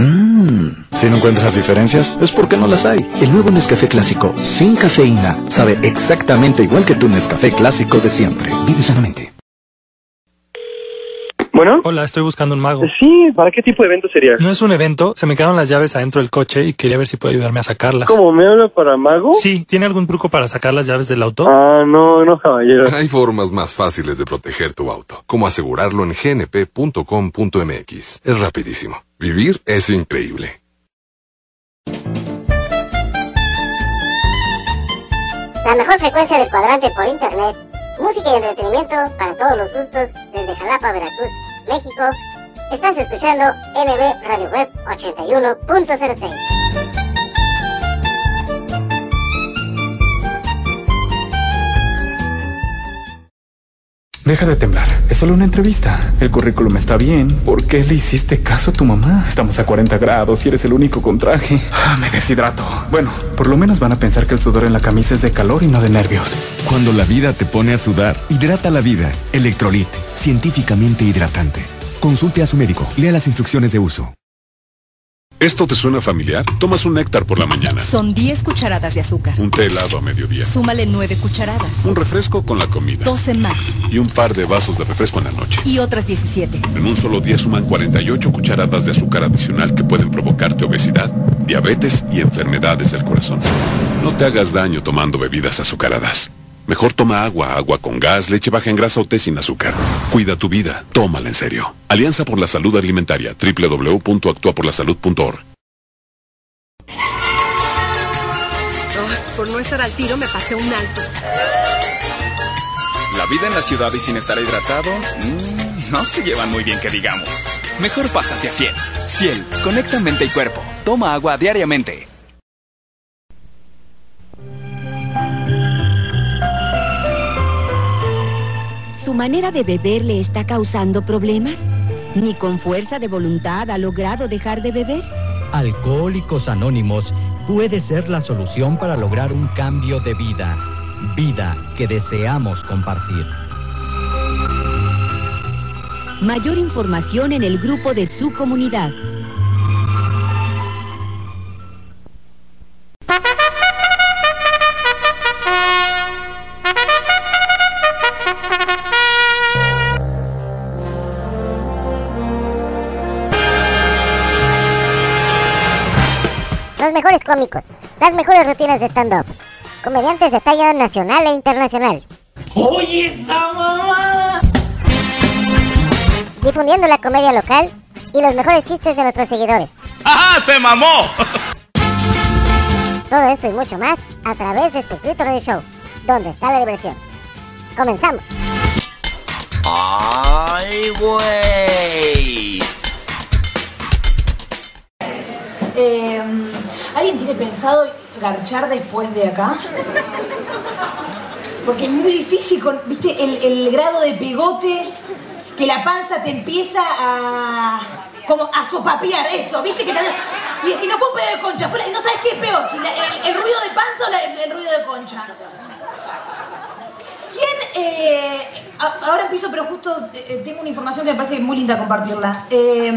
Mmm, si no encuentras diferencias, es porque no las hay. El nuevo Nescafé clásico sin cafeína sabe exactamente igual que tu Nescafé clásico de siempre. Vive sanamente. Bueno. Hola, estoy buscando un mago. Sí, ¿para qué tipo de evento sería? No es un evento, se me quedaron las llaves adentro del coche y quería ver si puede ayudarme a sacarlas. ¿Cómo? ¿Me habla para mago? Sí, ¿tiene algún truco para sacar las llaves del auto? Ah, no, no, caballero. Hay formas más fáciles de proteger tu auto, como asegurarlo en gnp.com.mx. Es rapidísimo. Vivir es increíble. La mejor frecuencia del cuadrante por internet. Música y entretenimiento para todos los gustos desde Jalapa, Veracruz, México. Estás escuchando NB Radio Web 81.06. Deja de temblar. Es solo una entrevista. El currículum está bien. ¿Por qué le hiciste caso a tu mamá? Estamos a 40 grados y eres el único con traje. Ah, me deshidrato. Bueno, por lo menos van a pensar que el sudor en la camisa es de calor y no de nervios. Cuando la vida te pone a sudar, hidrata la vida. Electrolit, científicamente hidratante. Consulte a su médico. Lea las instrucciones de uso. ¿Esto te suena familiar? Tomas un néctar por la mañana. Son 10 cucharadas de azúcar. Un té helado a mediodía. Súmale 9 cucharadas. Un refresco con la comida. 12 más. Y un par de vasos de refresco en la noche. Y otras 17. En un solo día suman 48 cucharadas de azúcar adicional que pueden provocarte obesidad, diabetes y enfermedades del corazón. No te hagas daño tomando bebidas azucaradas. Mejor toma agua, agua con gas, leche baja en grasa o té sin azúcar. Cuida tu vida, tómala en serio. Alianza por la Salud Alimentaria, www.actuaporlasalud.org. Oh, por no estar al tiro me pasé un alto. La vida en la ciudad y sin estar hidratado, mmm, no se llevan muy bien que digamos. Mejor pásate a Ciel. Ciel, conecta mente y cuerpo. Toma agua diariamente. Manera de beber le está causando problemas? ¿Ni con fuerza de voluntad ha logrado dejar de beber? Alcohólicos Anónimos puede ser la solución para lograr un cambio de vida. Vida que deseamos compartir. Mayor información en el grupo de su comunidad. Mejores cómicos, las mejores rutinas de stand-up, comediantes de talla nacional e internacional. ¡Oye esa mamá! Difundiendo la comedia local y los mejores chistes de nuestros seguidores. ¡Ajá! ¡Se mamó! Todo esto y mucho más a través de Espectrito Radio Show, donde está la diversión. Comenzamos. ¡Ay, güey! Eh, ¿Alguien tiene pensado garchar después de acá? Porque es muy difícil, con, ¿viste? El, grado de pegote, que la panza te empieza a. como a sopapear, eso, ¿viste? Que te- y si no fue un pedo de concha, no sabes qué es peor, el, ruido de panza o el, ruido de concha. ¿Quién, eh, ahora empiezo, pero justo eh, tengo una información que me parece muy linda compartirla. Eh,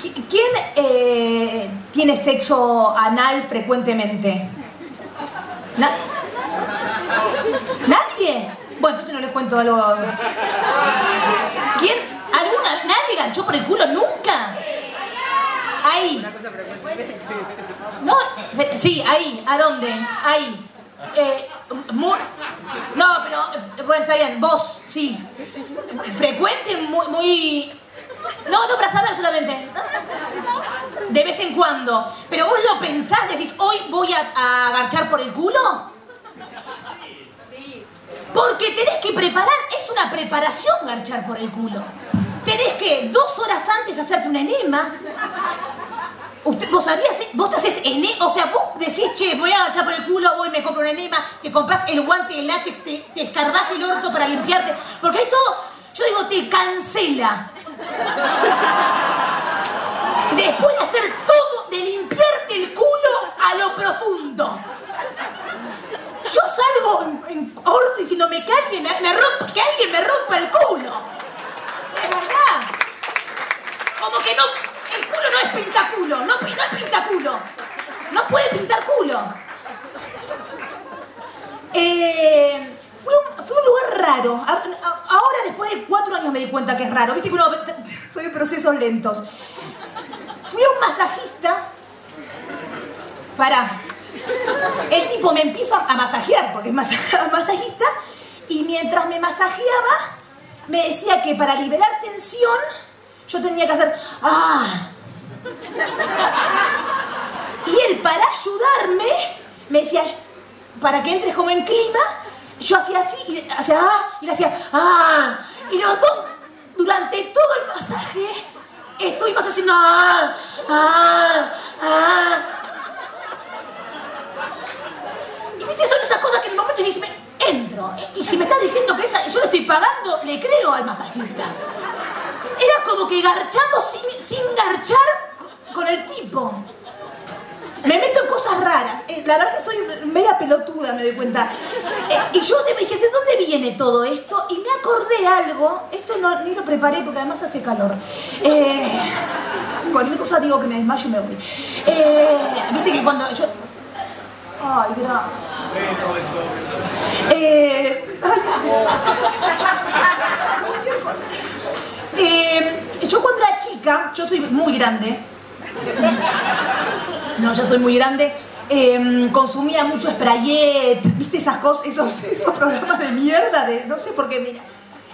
¿qui- ¿Quién eh, tiene sexo anal frecuentemente? Na- ¿Nadie? Bueno, entonces no les cuento algo. ¿Quién? ¿Alguna? ¿Nadie ganchó por el culo nunca? Ahí. No, eh, sí, ahí. ¿A dónde? Ahí. Eh, no, pero, eh, bueno, está vos, sí. Frecuente, muy, muy... No, no, para saber solamente. De vez en cuando. Pero vos lo pensás, decís, hoy voy a, a agarchar por el culo. Porque tenés que preparar, es una preparación garchar por el culo. Tenés que dos horas antes hacerte un enema. Vos sabías, eh? vos te haces enema, o sea, vos decís, che, voy a agachar por el culo, voy, me compro un enema, te compras el guante de látex, te, te escarbás el orto para limpiarte, porque hay todo, yo digo, te cancela. Después de hacer todo, de limpiarte el culo a lo profundo. Yo salgo en, en orto diciéndome que alguien me, me rompa, que alguien me rompa el culo. De verdad. Como que no, el culo no es pintaculo, no, no es pintaculo. No puede pintar culo. Eh, fue, un, fue un lugar raro. Ahora, después de cuatro años, me di cuenta que es raro. Viste que uno soy de procesos lentos. Fui a un masajista. Para. El tipo me empieza a masajear, porque es masa- masajista, y mientras me masajeaba, me decía que para liberar tensión, yo tenía que hacer. ¡Ah! Y él, para ayudarme, me decía, para que entres como en clima, yo hacía así, y hacía ¡ah! Y le hacía ¡ah! Y los dos, durante todo el masaje, estuvimos haciendo ¡ah! ¡ah! ¡ah! Y viste, son esas cosas que en el momento dices, entro. Y si me está diciendo que esa, yo le estoy pagando, le creo al masajista. Era como que garchamos sin, garchar co- con el tipo. Me meto en cosas raras. Eh, la verdad que soy media pelotuda, me doy cuenta. Eh, y yo me dije, ¿de dónde viene todo esto? Y me acordé algo. Esto no, ni lo preparé porque además hace calor. Eh, cualquier cosa digo que me desmayo y me voy. Viste que cuando yo... Ay, gracias. Eh, eh, yo cuando era chica, yo soy muy grande. No, ya soy muy grande. eh, consumía mucho Sprayet, ¿viste esas cosas, esos, esos programas de mierda de no sé por qué, mira.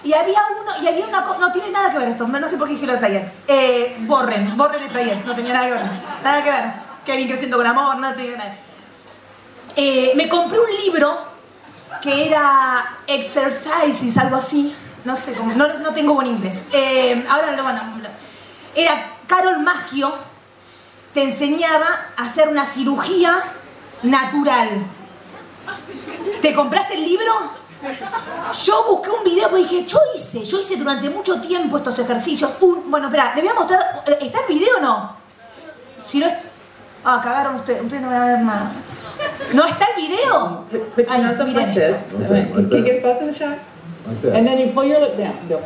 Y había uno, y había una cosa, no tiene nada que ver esto, no sé por qué dije lo de Sprayet. Eh, borren, borren Sprayet, no tenía nada que ver, nada que ver. Kevin creciendo con amor, no tenía nada. Eh, me compré un libro que era Exercises, algo así. No sé cómo, no, no tengo buen inglés. Eh, ahora lo van a. Era Carol Maggio, te enseñaba a hacer una cirugía natural. ¿Te compraste el libro? Yo busqué un video porque dije, yo hice, yo hice durante mucho tiempo estos ejercicios. Un, bueno, espera, le voy a mostrar. ¿Está el video o no? Si no es. Ah, cagaron ustedes, ustedes no van a ver nada. ¿No está el video? Ay, miren esto. Can you get both of? And then you pull your lip down. Go.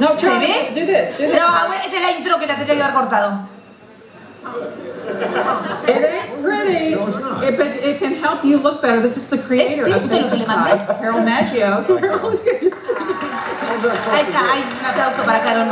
No, ¿Se try. ve? Do this. Do this. No, güey, esa es la intro que la tendría que haber cortado. It ain't pretty, it, but it can help you look better. This is the creator of ¿Este es lo que exercise, Carol Maggio. Carol, Ahí está, hay un aplauso para Carol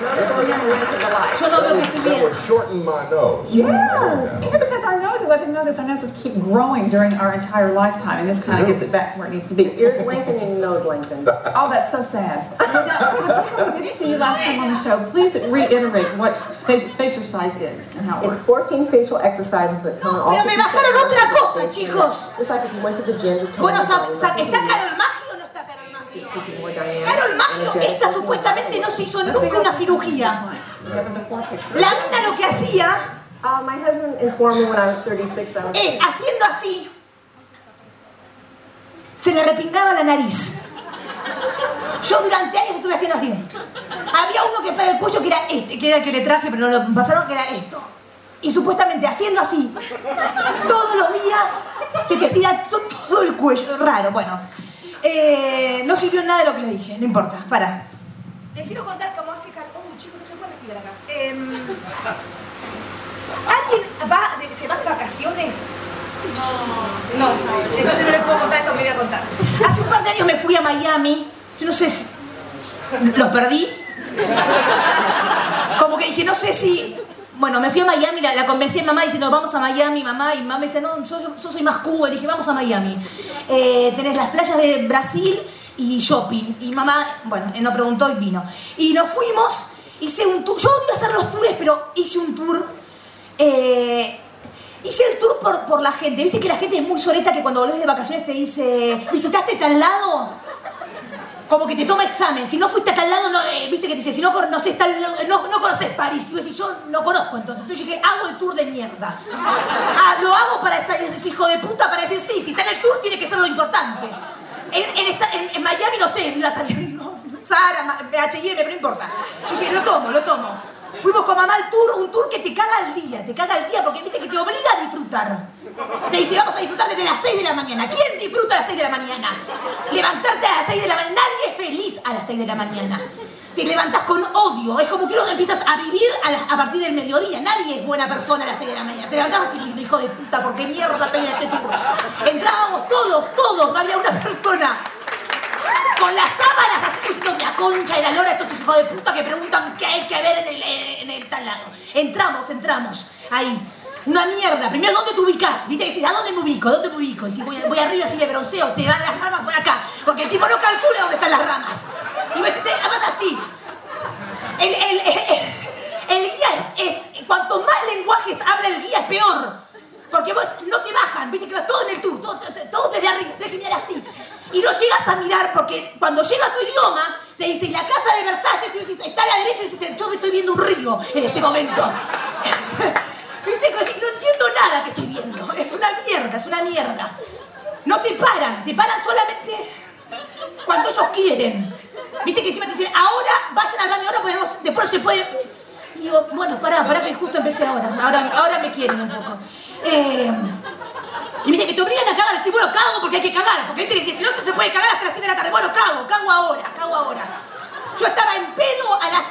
Magia. Yo no veo que estoy bien. shorten my nose. Yes, yeah, because our noses, I didn't know this, our noses keep growing during our entire lifetime, and this kind of gets it back where it needs to be. Ears lengthen and nose lengthens. Oh, that's so sad. Now, for the people who didn't see you last time on the show, please reiterate what facial, facial size is and how it works. It's 14 facial exercises that come in all Pero me bajaron otra cosa, chicos. It's like if you went to the gym, you Bueno, toned sa- down, sa- listen ¿está to Carol Magia o no keep keeping more dynamic. Carol energetic. esta supuestamente no se hizo nunca una cirugía. La mina lo que hacía Uh, my husband informed me when I was 36 I was es haciendo así. Se le repingaba la nariz. Yo durante años estuve haciendo así. Había uno que para el cuello que era este, que era el que le traje, pero lo pasaron que era esto. Y supuestamente haciendo así, todos los días se te estira to- todo el cuello. Raro, bueno. Eh, no sirvió nada de lo que le dije, no importa, para. Les quiero contar cómo hace calor. Oh, chicos, no se puede respirar acá. Em, ¿Alguien va de- se va de vacaciones? No. No, entonces no les puedo contar esto que me voy a contar. Hace un par de años me fui a Miami. Yo no sé si. ¿Los perdí? Como que dije, no sé si. Bueno, me fui a Miami, la, la convencí a mamá diciendo, vamos a Miami, mamá. Y mamá me dice, no, yo, soy más Cuba. Le dije, vamos a Miami. Eh, tenés las playas de Brasil y shopping. Y mamá, bueno, él no preguntó y vino. Y nos fuimos, hice un tour. Yo odio hacer los tours, pero hice un tour. eh, hice el tour por, por la gente. Viste que la gente es muy soleta que cuando volvés de vacaciones te dice, ¿visitaste tal lado? Como que te toma examen. Si no fuiste a tal lado, no, eh, viste que te dice, si no conoces tal, no, no conoces París. Y decís, yo no conozco entonces. Entonces dije, hago el tour de mierda. Ah, lo hago para ese hijo de puta para decir, sí, si está en el tour tiene que ser lo importante. En, Miami, no sé, saliendo Sara, H&M, pero no importa. Yo dije, lo tomo, lo tomo. Fuimos con mamá al tour, un tour que te caga el día, te caga el día porque viste que te obliga a disfrutar. Te dice, vamos a disfrutar desde las 6 de la mañana. ¿Quién disfruta a las 6 de la mañana? Levantarte a las 6 de la mañana. Nadie es feliz a las 6 de la mañana. Te levantas con odio. Es como que uno empiezas a vivir a, las- a partir del mediodía. Nadie es buena persona a las 6 de la mañana. Te levantás así, hijo de puta, ¿por qué mierda estoy este tipo? Entrábamos todos, todos, no había una persona. Con las sábanas así diciendo la concha de la lora, estos hijos de puta que preguntan qué hay que ver en el, en el tal lado. Entramos, entramos. Ahí. Una mierda. Primero, ¿dónde te ubicas? Viste, decís, ¿a dónde me ubico? ¿Dónde me ubico? Y si voy, arriba así de bronceo, te dan las ramas por acá. Porque el tipo no calcula dónde están las ramas. Y vos decís, además así. El, el, el, guía, cuanto más lenguajes habla el guía, es peor. Porque vos no te bajan, viste que vas todo en el tour, todo- todo desde arriba, tenés que mirar así. Y no llegas a mirar porque cuando llega tu idioma, te dice, la casa de Versalles, está a la derecha, y dices, yo me estoy viendo un río en este momento. viste no entiendo nada que estoy viendo. Es una mierda, es una mierda. No te paran, te paran solamente cuando ellos quieren. Viste que encima te dicen, ahora vayan al baño, ahora podemos, después se puede. Y digo, bueno, pará, pará que justo empecé ahora. Ahora, ahora me quieren un poco. Eh, y viste que te obligan a cagar, decís, bueno, cago porque hay que cagar. Porque viste que dicen, si no se puede cagar hasta las 7 de la tarde. Bueno, cago, cago ahora, cago ahora. Yo estaba en pedo a las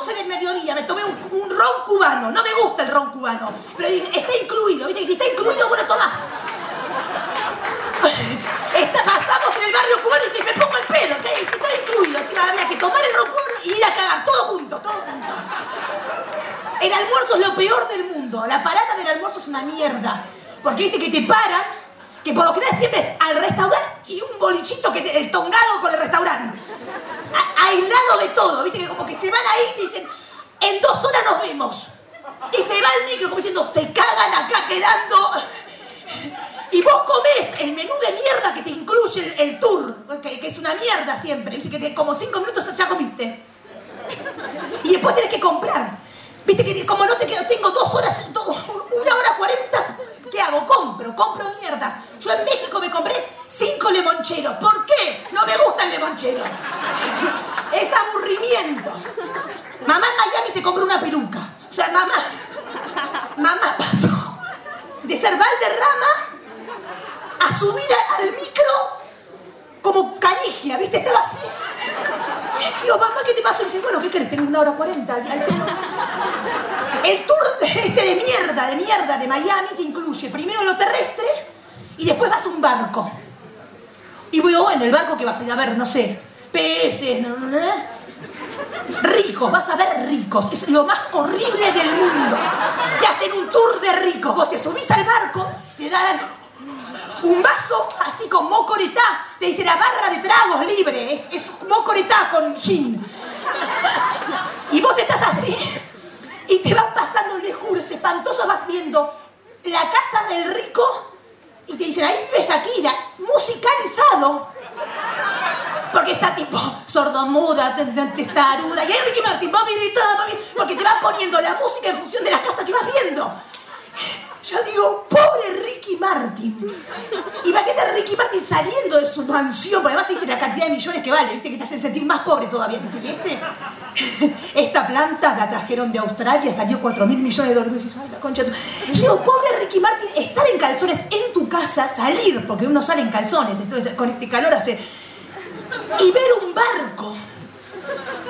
11 del mediodía, me tomé un, ron cubano. No me gusta el ron cubano, pero dije, está incluido. Viste que si está incluido, bueno, tomás. Está- pasamos en el barrio cubano y dije, me pongo el pedo, ¿qué? Si está incluido, encima había que tomar el ron cubano y ir a cagar, todo junto, todo junto. El almuerzo es lo peor del mundo. La parada del almuerzo es una mierda. Porque viste que te paran, que por lo general siempre es al restaurante y un bolichito que te- el tongado con el restaurante. Aislado de todo, viste que como que se van ahí y dicen, en dos horas nos vemos. Y se va el negro como diciendo, se cagan acá quedando. Y vos comés el menú de mierda que te incluye el, tour, que, que es una mierda siempre. Que te- como cinco minutos ya comiste. Y después tenés que comprar. Viste que como no te quedo, tengo dos horas, do- una hora cuarenta, ¿qué hago? Compro, compro mierdas. Yo en México me compré cinco limoncheros. ¿Por qué? No me gusta el limonchero. Es aburrimiento. Mamá en Miami se compró una peluca. O sea, mamá, mamá pasó de ser Valderrama a subir al micro como canigia, ¿viste? Estaba así. Digo, mamá, ¿qué te pasó? Y dice, bueno, ¿qué querés? Tengo una hora cuarenta al, pedo. El tour este de mierda, de mierda de Miami te incluye primero lo terrestre y después vas a un barco. Y digo, bueno, el barco que vas a ir a ver, no sé, peces, ¿no? ¿no? ricos, vas a ver ricos, es lo más horrible del mundo. Te hacen un tour de ricos, vos te subís al barco, te dan un vaso así con mocoretá, te dice la barra de tragos libre, es, es mocoretá con gin. Y vos estás así y te van pasando, le juro, es espantoso, vas viendo la casa del rico y te dicen, ahí vive Shakira, musicalizado. Porque está tipo sordomuda, te- te- testaruda. Y ahí Ricky Martin, de todo, mami, porque te va poniendo la música en función de las casas que vas viendo. Yo digo, pobre Ricky Martin. Imagínate a Ricky Martin saliendo de su mansión, porque además te dice la cantidad de millones que vale, viste que te hacen sentir más pobre todavía. Te dice, ¿y este? Esta planta la trajeron de Australia, salió 4 mil millones de dólares. "Ay, la concha de tu-". Yo digo, pobre Ricky Martin, estar en calzones en tu casa, salir, porque uno sale en calzones, con este calor hace. Y ver un barco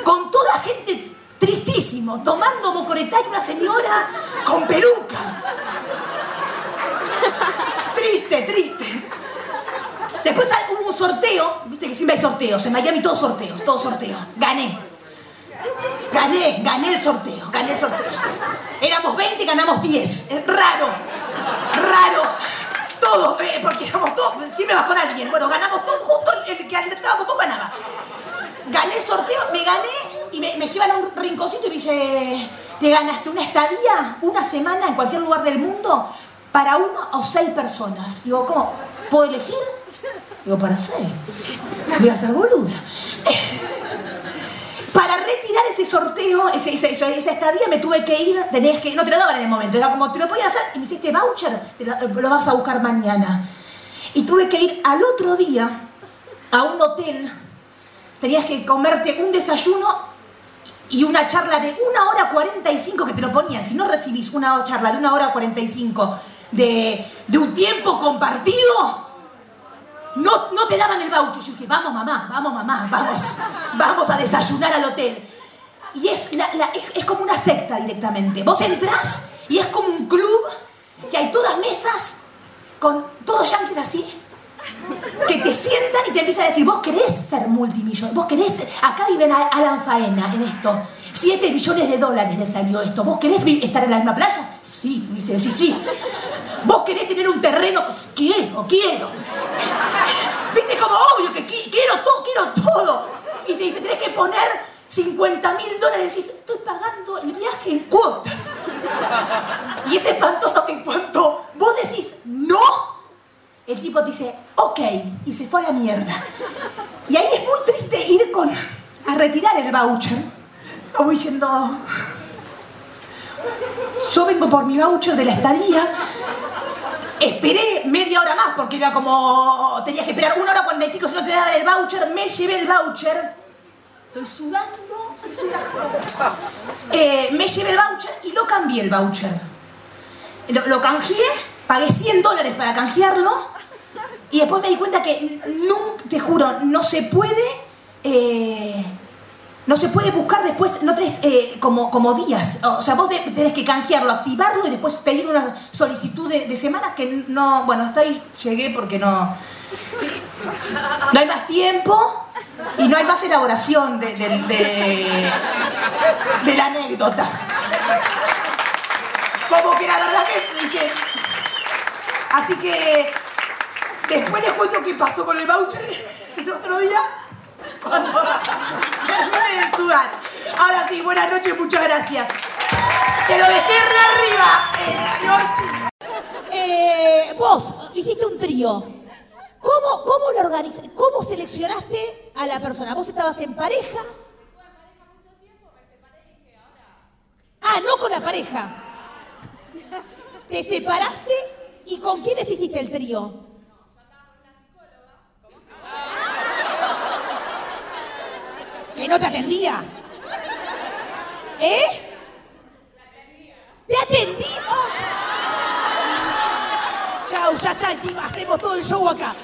con toda gente tristísimo, tomando mocoretá y una señora con peluca. Triste, triste. Después hubo un sorteo, viste que siempre hay sorteos, en Miami todos sorteos, todos sorteos. Gané. Gané, gané el sorteo, gané el sorteo. Éramos 20, ganamos 10. Es raro, raro. Todos, eh, porque éramos todos, siempre vas con alguien. Bueno, ganamos todos, justo el que estaba con poco ganaba. Gané el sorteo, me gané y me, llevan a un rinconcito y me dice, te ganaste una estadía, una semana en cualquier lugar del mundo para una o seis personas. Digo, ¿cómo? ¿Puedo elegir? Digo, para seis. Voy a ser boluda. Para retirar ese sorteo, esa estadía, me tuve que ir, tenías que, no te lo daban en el momento, era como, te lo podías hacer, y me dice, este voucher te lo vas a buscar mañana. Y tuve que ir al otro día a un hotel, tenías que comerte un desayuno y una charla de una hora 45 que te lo ponían. Si no recibís una charla de una hora 45 de, de un tiempo compartido, no, no te daban el voucher. Yo dije, vamos mamá, vamos mamá, vamos, vamos a desayunar al hotel. Y es, es como una secta directamente. Vos entrás y es como un club que hay todas mesas con todos yanquis así, que te sientan y te empiezan a decir, vos querés ser multimillonario, vos querés, acá viven Alan Faena en esto, 7 millones de dólares le salió esto, vos querés estar en la misma playa, sí, viste, sí, sí, vos querés tener un terreno, Pues, quiero, quiero, viste, como obvio que qui- quiero todo, quiero todo, y te dice, tenés que poner 50 mil dólares, y dices, estoy pagando el viaje en cuotas, y es espantoso que en cuanto vos decís no, el tipo dice, ok, y se fue a la mierda. Y ahí es muy triste ir con, a retirar el voucher. Como diciendo, yo vengo por mi voucher de la estadía. Esperé media hora más porque era como, tenías que esperar una hora 45 si no te daban el voucher. Me llevé el voucher. Estoy sudando. Eh, me llevé el voucher y lo cambié el voucher. Lo, lo canjeé, pagué 100 dólares para canjearlo y después me di cuenta que nunca, te juro, no se puede, eh, no se puede buscar después, no tenés eh, como, como días. O sea, vos tenés que canjearlo, activarlo y después pedir una solicitud de, semanas que no, bueno, hasta ahí llegué porque no, no hay más tiempo y no hay más elaboración de, de- la anécdota. Como que la verdad que. Así que después les cuento qué pasó con el voucher el otro día. Cuando terminé de sudar. Ahora sí, buenas noches, muchas gracias. Te lo dejé arriba. Eh, vos hiciste un trío. ¿Cómo, cómo lo organizaste? ¿Cómo seleccionaste a la persona? ¿Vos estabas en pareja? Ah, no con la pareja. Te separaste y con quiénes hiciste el trío? Que no te atendía. ¿Eh? ¿Te atendí? Oh. Chau, ya está, encima hacemos todo el show acá.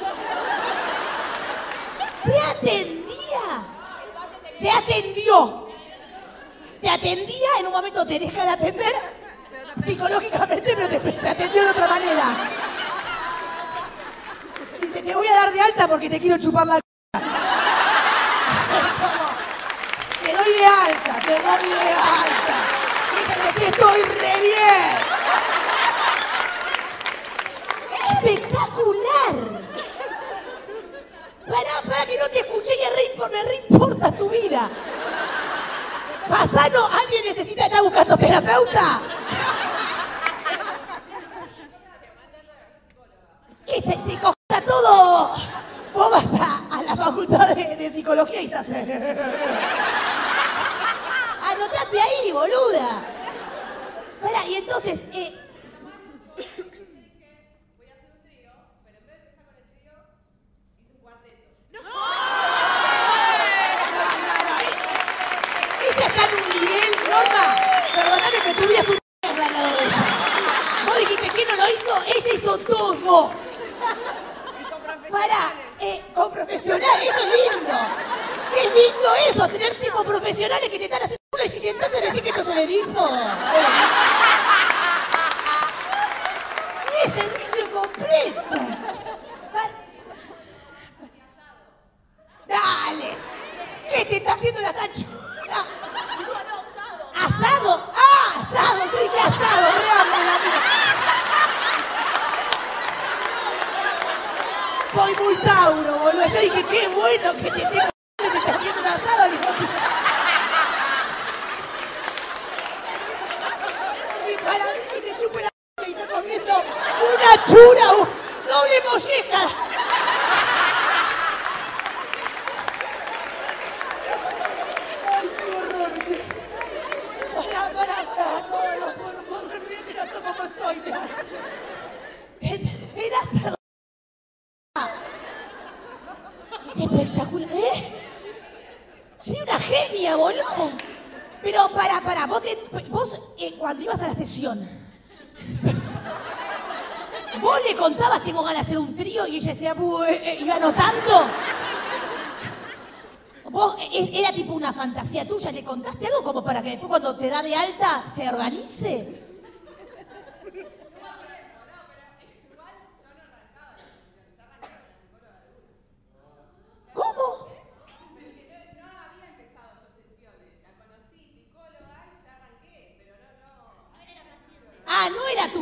¿Te atendía? ¿Te atendió? ¿Te atendía? En un momento te deja de atender psicológicamente, pero te, te atendió de otra manera. Dice, te voy a dar de alta porque te quiero chupar la c***. Te doy de alta, te doy de alta. Fíjate que estoy re bien. ¡Espectacular! Pará, pará que no te escuché y re me re importa tu vida. Pasano, ¿alguien necesita estar buscando terapeuta? Que se te coja todo. Vos vas a, a la facultad de, de psicología y estás... Anotate ahí, boluda. Espera, y entonces...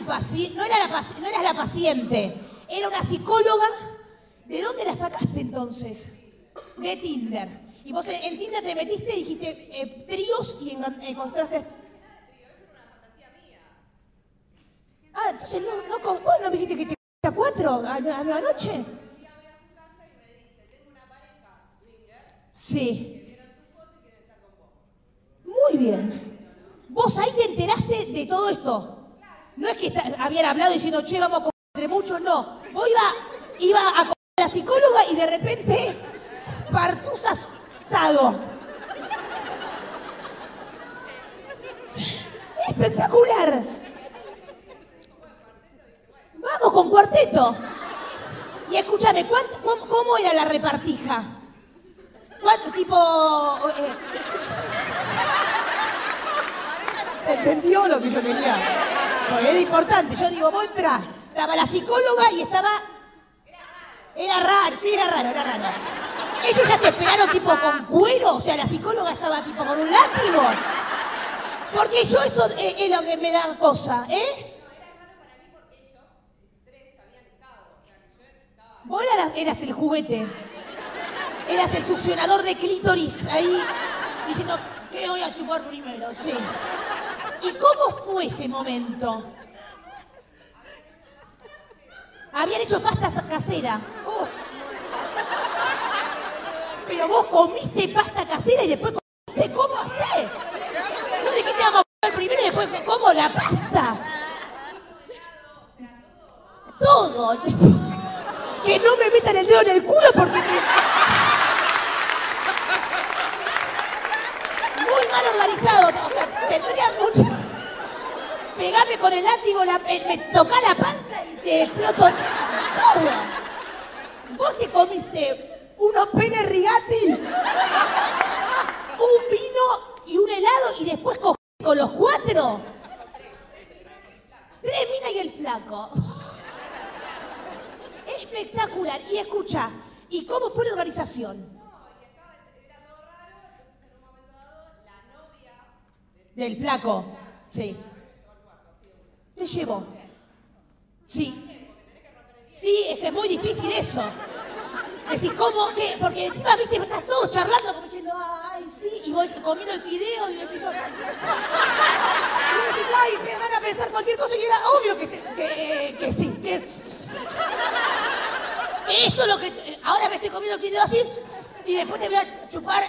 no, era la no eras la paciente, era una psicóloga. ¿De dónde la sacaste entonces? De Tinder. Y vos en Tinder te metiste y dijiste eh, tríos y encontraste. Ah, entonces no, no, vos no me dijiste que te a cuatro a, a la noche. Sí. Muy bien. Vos ahí te enteraste de todo esto. No es que esta- habían hablado diciendo, che, vamos a entre muchos, no. Vos iba, iba a a la psicóloga y de repente, partusa asado. Espectacular. Vamos con cuarteto. Y escúchame, ¿cuánto- cómo, cómo era la repartija? ¿Cuánto tipo... eh, ¿Se entendió lo que yo quería? Porque era importante. Yo digo, entrás. Estaba la psicóloga y estaba... Era raro, sí, era raro, era raro. Ellos ya te esperaron tipo con cuero, o sea, la psicóloga estaba tipo con un látigo. Porque yo eso eh, es lo que me da cosa, ¿eh? Vos eras, el juguete. Eras el succionador de clítoris ahí diciendo que voy a chupar primero, sí. ¿Y cómo fue ese momento? Habían hecho pasta casera. Oh. Pero vos comiste pasta casera y después comiste cómo hacer. No dijiste vamos a comer primero y después cómo la pasta. Todo. Que no me metan el dedo en el culo porque me... Organizado. O sea, tendría mucho... Pegame con el látigo, la- eh, me toca la panza y te exploto. Vos te comiste unos pene rigati, un vino y un helado y después cogiste con los cuatro. Tres minas y el flaco. Espectacular. Y escucha, ¿y cómo fue la organización? Del flaco, sí. Te llevo. Sí. Sí, es que es muy difícil eso. Decís, ¿cómo? ¿Qué? Porque encima, viste, estás todo charlando como diciendo, ay, sí, y vos comiendo el fideo y decís, ay, me van a pensar cualquier cosa y era obvio que, te- que, eh, que sí, que, que esto es lo que, ahora me estoy comiendo el fideo así, y después te voy a chupar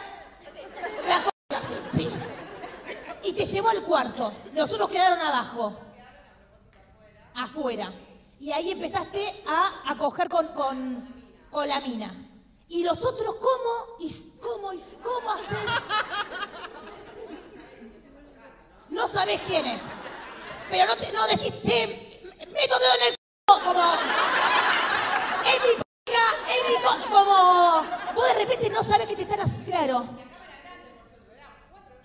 la. Y te llevó al cuarto. Los otros quedaron abajo. Afuera. Y ahí empezaste a, a coger con, con, con la mina. Y los otros, ¿cómo? ¿Y cómo? ¿Y cómo haces? No sabés quién es. Pero no, te, no decís, che, meto dedo en el c***, como... Es mi p***, es mi co-", como... Vos de repente no sabés que te están así, claro.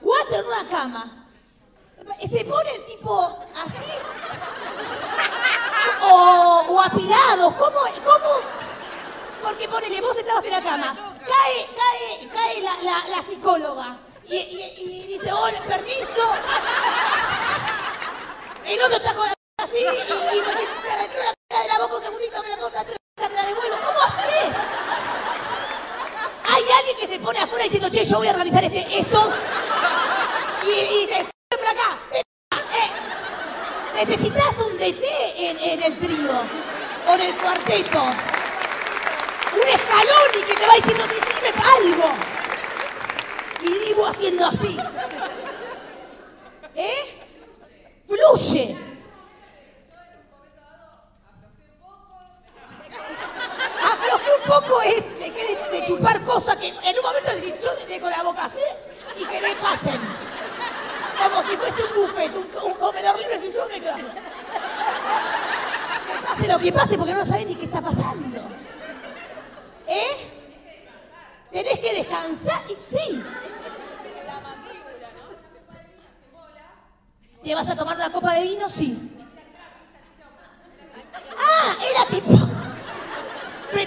Cuatro en una cama. Se pone el tipo así. O, apilados. ¿Cómo? ¿Cómo? Porque ponele, vos estabas en la cama. Cae, cae, cae la, psicóloga. Y, dice, hola, permiso. El otro está con la así y, y me te retiro la de la boca un segundito, me la pongo atrás, te la devuelvo. ¿Cómo haces? Hay alguien que se pone afuera diciendo, che, yo voy a organizar este, esto. Y, y "Ven por acá. eh". Necesitas un DT en, el trío. O en el cuarteto. Un escalón y que te va diciendo, dime algo. Y digo haciendo así. ¿Eh? Fluye. Afloje un poco es de, de, chupar cosas que en un momento yo con la boca así y que me pasen. Como si fuese un buffet, un, comedor libre si yo me quedo. Que pase lo que pase porque no sabés ni qué está pasando. ¿Eh? Tenés que descansar y sí. ¿Te vas a tomar una copa de vino? Sí. Ah, era tipo.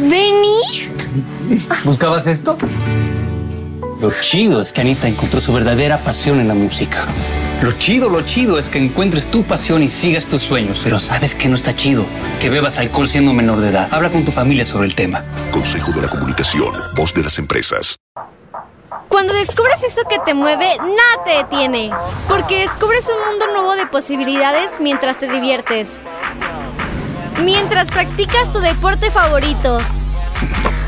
¿Vení? ¿Buscabas esto? Lo chido es que Anita encontró su verdadera pasión en la música. Lo chido, lo chido es que encuentres tu pasión y sigas tus sueños. Pero ¿sabes que no está chido? Que bebas alcohol siendo menor de edad. Habla con tu familia sobre el tema. Consejo de la Comunicación, voz de las empresas. Cuando descubres eso que te mueve, nada te detiene. Porque descubres un mundo nuevo de posibilidades mientras te diviertes. Mientras practicas tu deporte favorito.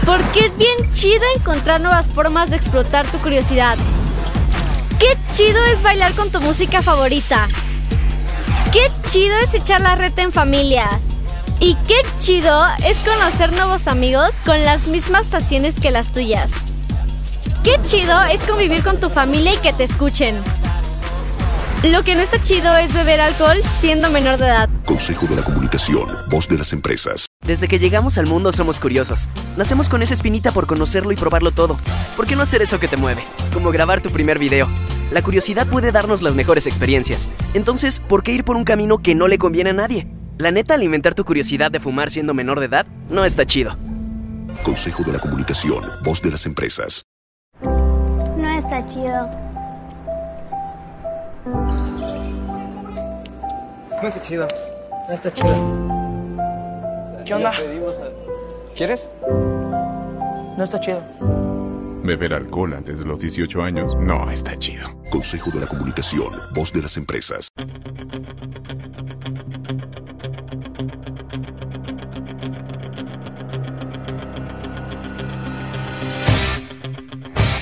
Porque es bien chido encontrar nuevas formas de explotar tu curiosidad. Qué chido es bailar con tu música favorita. Qué chido es echar la reta en familia. Y qué chido es conocer nuevos amigos con las mismas pasiones que las tuyas. Qué chido es convivir con tu familia y que te escuchen. Lo que no está chido es beber alcohol siendo menor de edad. Consejo de la Comunicación, voz de las empresas. Desde que llegamos al mundo somos curiosos. Nacemos con esa espinita por conocerlo y probarlo todo. ¿Por qué no hacer eso que te mueve? Como grabar tu primer video. La curiosidad puede darnos las mejores experiencias. Entonces, ¿por qué ir por un camino que no le conviene a nadie? La neta, alimentar tu curiosidad de fumar siendo menor de edad no está chido. Consejo de la Comunicación, voz de las empresas. No está chido. No está chido. No está chido. ¿Qué onda? ¿Quieres? No está chido. Beber alcohol antes de los 18 años no está chido. Consejo de la Comunicación, voz de las empresas.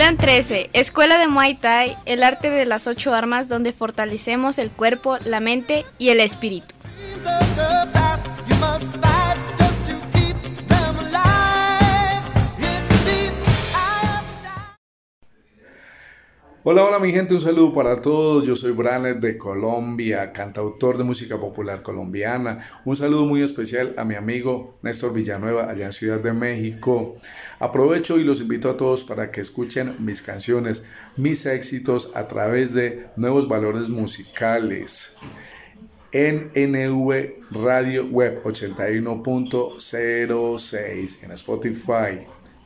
Clan 13, Escuela de Muay Thai, el arte de las ocho armas donde fortalecemos el cuerpo, la mente y el espíritu. Hola, hola mi gente, un saludo para todos. Yo soy Branet de Colombia, cantautor de música popular colombiana. Un saludo muy especial a mi amigo Néstor Villanueva allá en Ciudad de México. Aprovecho y los invito a todos para que escuchen mis canciones, mis éxitos a través de nuevos valores musicales en NV Radio Web 81.06 en Spotify.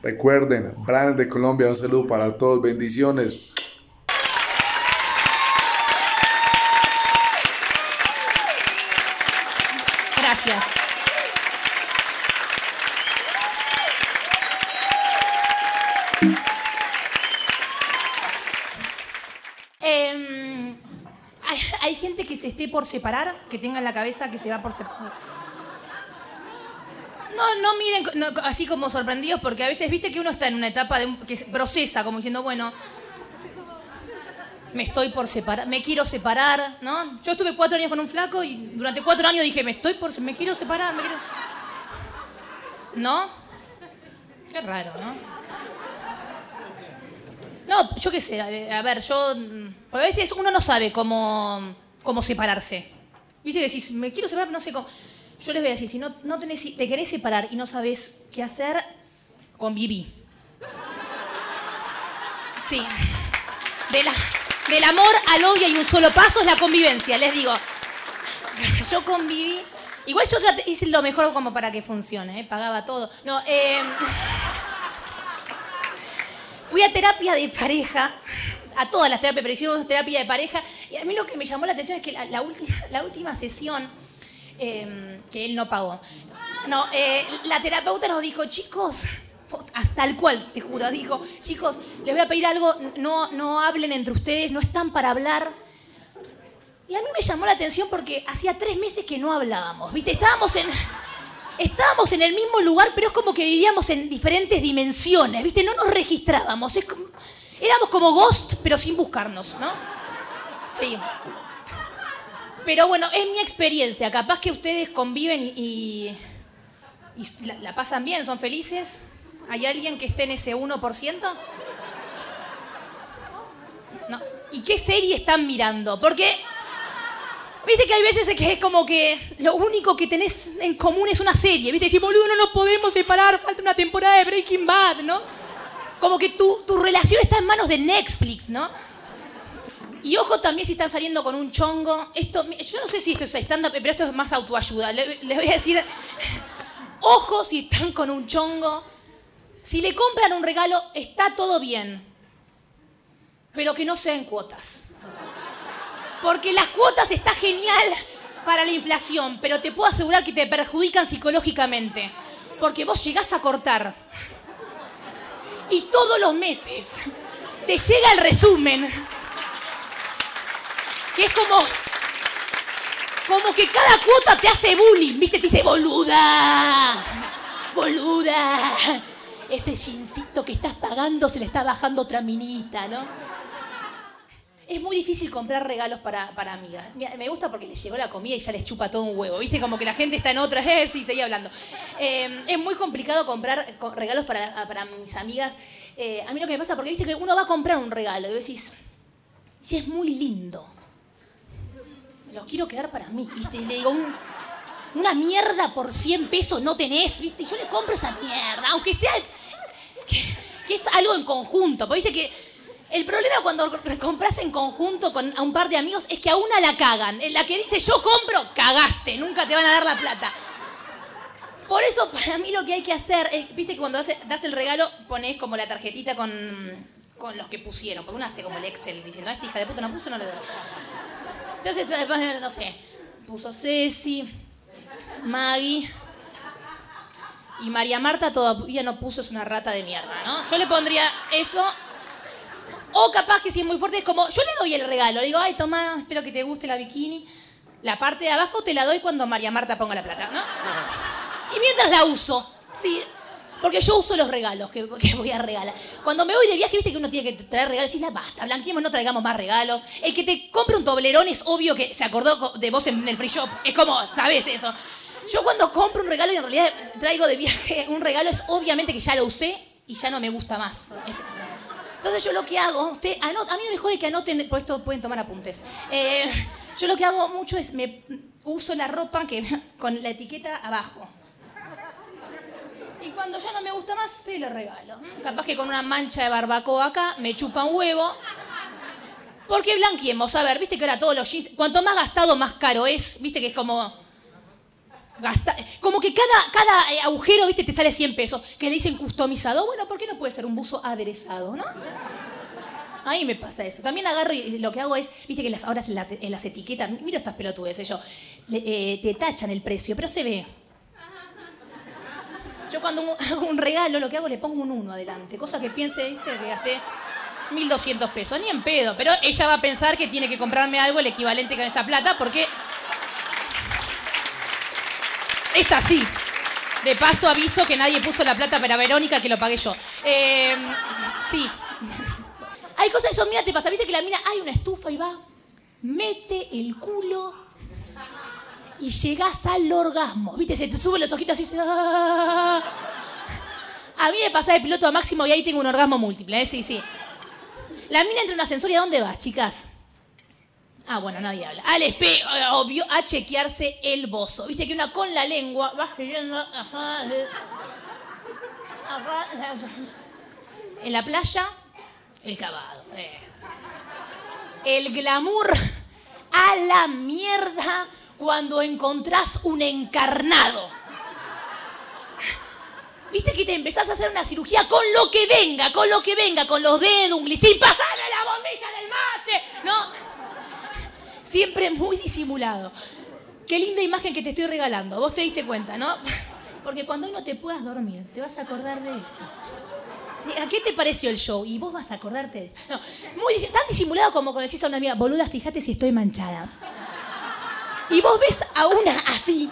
Recuerden, Branet de Colombia, un saludo para todos, bendiciones. Gracias. Em, hay, hay gente que se esté por separar, que tenga en la cabeza que se va por separar. No, no miren así como sorprendidos, porque a veces viste que uno está en una etapa que procesa, como diciendo, bueno, me estoy por separar, me quiero separar, ¿no? Yo estuve cuatro años con un flaco y durante cuatro años dije, me estoy por, me quiero separar, me quiero... ¿No? Qué raro, ¿no? No, yo qué sé, a a ver, yo... mm, A veces uno no sabe cómo, cómo separarse. Viste que decís, me quiero separar, pero no sé cómo... Yo les voy a decir, si no, no tenés, te querés separar y no sabes qué hacer, conviví. Sí. De del amor al odio hay un solo paso, es la convivencia, les digo. Yo conviví. Igual yo hice lo mejor como para que funcione, ¿eh? pagaba todo. No, eh, fui a terapia de pareja, a todas las terapias, pero hicimos terapia de pareja, y a mí lo que me llamó la atención es que la, última, sesión, eh, que él no pagó, no, eh, la terapeuta nos dijo, chicos, hasta el cual, te juro, dijo, chicos, les voy a pedir algo, no, no hablen entre ustedes, no están para hablar. Y a mí me llamó la atención porque hacía tres meses que no hablábamos, ¿viste? Estábamos en, estábamos en el mismo lugar, pero es como que vivíamos en diferentes dimensiones, ¿viste? No nos registrábamos, es como- éramos como ghost, pero sin buscarnos, ¿no? Sí. Pero bueno, es mi experiencia, capaz que ustedes conviven y, y- la, pasan bien, son felices. ¿Hay alguien que esté en ese 1%? No. ¿Y qué serie están mirando? Porque Viste que hay veces que es como que lo único que tenés en común es una serie. Viste, decís, boludo, no nos podemos separar, falta una temporada de Breaking Bad, ¿no? Como que tu, tu relación está en manos de Netflix, ¿no? Y ojo también si están saliendo con un chongo. Esto, yo no sé si esto es stand-up, pero esto es más autoayuda. Le- Les voy a decir, ojo si están con un chongo. Si le compran un regalo, está todo bien. Pero que no sea en cuotas. Porque las cuotas está genial para la inflación, pero te puedo asegurar que te perjudican psicológicamente. Porque vos llegás a cortar. Y todos los meses te llega el resumen. Que es como. Como que cada cuota te hace bullying, ¿viste? Te dice boluda. Boluda. ese jeansito que estás pagando se le está bajando otra minita, ¿no? Es muy difícil comprar regalos para, para amigas. Me gusta porque les llegó la comida y ya les chupa todo un huevo. ¿Viste? Como que la gente está en otra. Eh, sí, seguí hablando. Eh, es muy complicado comprar co- regalos para, para mis amigas. Eh, a mí lo que me pasa, porque viste que uno va a comprar un regalo y decís, si es muy lindo, lo quiero quedar para mí, ¿viste? Y le digo, "Un- una mierda por 100 pesos no tenés, ¿viste? Y yo le compro esa mierda, aunque sea que, que es algo en conjunto. Porque viste que el problema cuando compras en conjunto con un par de amigos es que a una la cagan. La que dice yo compro, cagaste, nunca te van a dar la plata. Por eso, para mí lo que hay que hacer es, viste que cuando das el regalo, pones como la tarjetita con, con los que pusieron. Porque uno hace como el Excel diciendo, "Ah, esta hija de puta no puso, no le doy. Entonces, eh, no sé, puso Ceci, Maggie. Y María Marta todavía no puso, es una rata de mierda, ¿no? Yo le pondría eso. O capaz que si es muy fuerte, es como, yo le doy el regalo. Le digo, ay, toma, espero que te guste la bikini. La parte de abajo te la doy cuando María Marta ponga la plata, ¿no? Y mientras la uso, sí. Porque yo uso los regalos que, voy a regalar. Cuando me voy de viaje, viste que uno tiene que traer regalos. Y la basta, blanqueemos, no traigamos más regalos. El que te compre un toblerón es obvio que se acordó co- de vos en el free shop. Es como, ¿sabes eso? Yo cuando compro un regalo y en realidad traigo de viaje un regalo, es obviamente que ya lo usé y ya no me gusta más. Este- Entonces yo lo que hago, a mí no me jode que anoten, por esto pueden tomar apuntes. Eh, yo lo que hago mucho es me uso la ropa que con la etiqueta abajo. Y cuando ya no me gusta más, se lo regalo. Capaz que con una mancha de barbacoa acá me chupa un huevo. Porque blanqueemos, a ver, viste que ahora todos los jeans, cuanto más gastado, más caro es, viste que es como. Gasta- como que cada, cada eh, agujero, viste, te sale 100 pesos. Que le dicen customizado. Bueno, ¿por qué no puede ser un buzo aderezado, no? A mí me pasa eso. También agarro y lo que hago es, viste que las, ahora en, en las etiquetas, mira estas pelotudes, yo, eh, te tachan el precio, pero se ve. Yo cuando hago un regalo, lo que hago le pongo un 1 adelante, cosa que piense, viste, que gasté 1.200 pesos, ni en pedo, pero ella va a pensar que tiene que comprarme algo el equivalente con esa plata porque es así. De paso aviso que nadie puso la plata para Verónica, que lo pagué yo. Eh, sí. Hay cosas que son, mira, te pasa, viste que la mina, hay una estufa y va, mete el culo y llegás al orgasmo. Viste, se te suben los ojitos así. ¡ah! A mí me pasa de piloto a máximo y ahí tengo un orgasmo múltiple, ¿eh? Sí, sí. La mina entra en un ascensor y ¿a dónde vas, chicas? Ah, bueno, nadie habla. Al espejo, obvio, a chequearse el bozo. Viste que una con la lengua va. Ajá, eh. En la playa, el cavado. eh. El glamour a la mierda cuando encontrás un encarnado. Viste que te empezás a hacer una cirugía con lo que venga, con lo que venga, con los dedos, un glicín, pasame la bombilla del mate, ¿no? Siempre muy disimulado. Qué linda imagen que te estoy regalando. Vos te diste cuenta, ¿no? Porque cuando no te puedas dormir, te vas a acordar de esto. ¿A qué te pareció el show? Y vos vas a acordarte de esto. Muy tan disimulado como cuando decís a una amiga, boluda, fíjate si estoy manchada. Y vos ves a una así.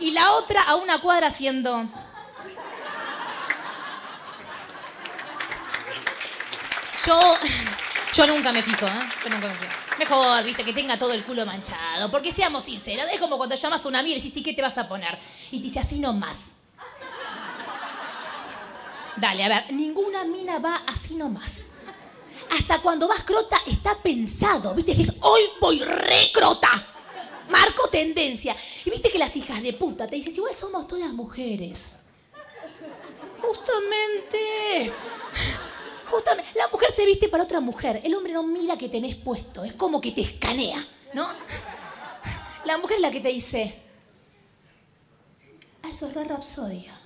Y la otra a una cuadra haciendo. Yo. Yo nunca me fijo, ¿eh? Yo nunca me fijo. Mejor, viste, que tenga todo el culo manchado. Porque seamos sinceros, es como cuando llamas a una amiga y decís, ¿y qué te vas a poner? Y te dice, así nomás. Dale, a ver, ninguna mina va así nomás. Hasta cuando vas crota está pensado, ¿viste? Decís, hoy voy re crota. Marco tendencia. Y viste que las hijas de puta te dicen, igual somos todas mujeres. Justamente. La mujer se viste para otra mujer. El hombre no mira que tenés puesto. Es como que te escanea, ¿no? La mujer es la que te dice. Ah, eso es re rapsodia.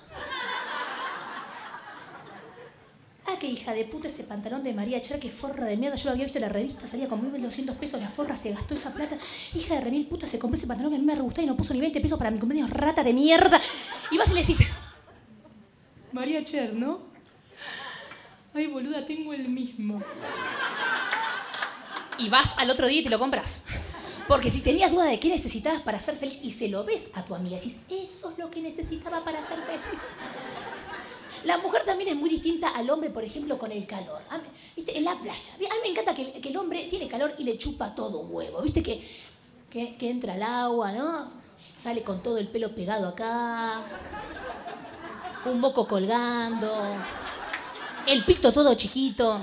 Ah, qué hija de puta ese pantalón de María Cher, qué forra de mierda. Yo lo había visto en la revista, salía con 1.200 pesos. La forra se gastó esa plata. Hija de remil puta, se compró ese pantalón que a mí me re gustaba y no puso ni 20 pesos para mi cumpleaños. Rata de mierda. Y vas y le decís. María Cher, ¿no? Ay, boluda, tengo el mismo. Y vas al otro día y te lo compras. Porque si tenías duda de qué necesitabas para ser feliz y se lo ves a tu amiga, decís, eso es lo que necesitaba para ser feliz. La mujer también es muy distinta al hombre, por ejemplo, con el calor. ¿Viste? En la playa. A mí me encanta que el, hombre tiene calor y le chupa todo huevo. ¿Viste? Que, que, que entra al agua, ¿no? Sale con todo el pelo pegado acá. Un moco colgando. El pito todo chiquito.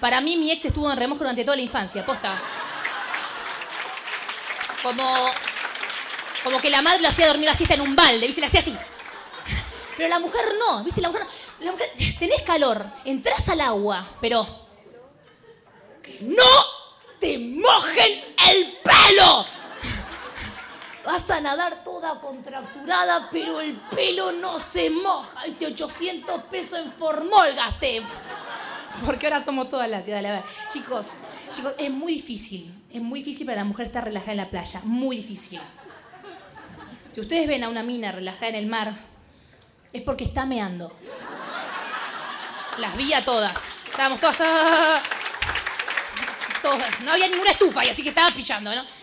Para mí, mi ex estuvo en remojo durante toda la infancia, posta. Como. Como que la madre lo hacía dormir la siesta en un balde, ¿viste? Le hacía así. Pero la mujer no, ¿viste? La mujer, la mujer tenés calor, entras al agua, pero. ¡Que no te mojen el pelo! Vas a nadar toda contracturada, pero el pelo no se moja. Viste, 800 pesos en formol gasté. Porque ahora somos todas la ciudad de la verdad. Chicos, chicos, es muy difícil. Es muy difícil para la mujer estar relajada en la playa. Muy difícil. Si ustedes ven a una mina relajada en el mar, es porque está meando. Las vi a todas. Estábamos todas. todas. No había ninguna estufa ahí, así que estaba pillando, ¿no?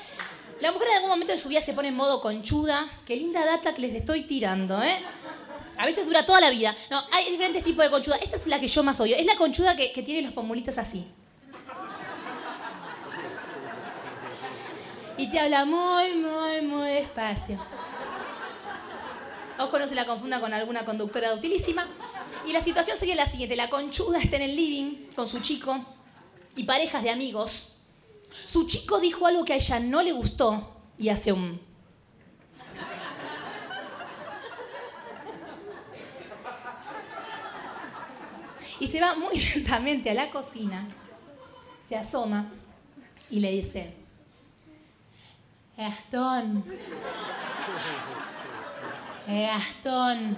La mujer en algún momento de su vida se pone en modo conchuda. Qué linda data que les estoy tirando, ¿eh? A veces dura toda la vida. No, hay diferentes tipos de conchuda. Esta es la que yo más odio. Es la conchuda que, que tiene los pomulitos así. Y te habla muy, muy, muy despacio. Ojo, no se la confunda con alguna conductora utilísima. Y la situación sería la siguiente. La conchuda está en el living con su chico y parejas de amigos. Su chico dijo algo que a ella no le gustó y hace un... Y se va muy lentamente a la cocina, se asoma y le dice, Gastón, eh, Gastón,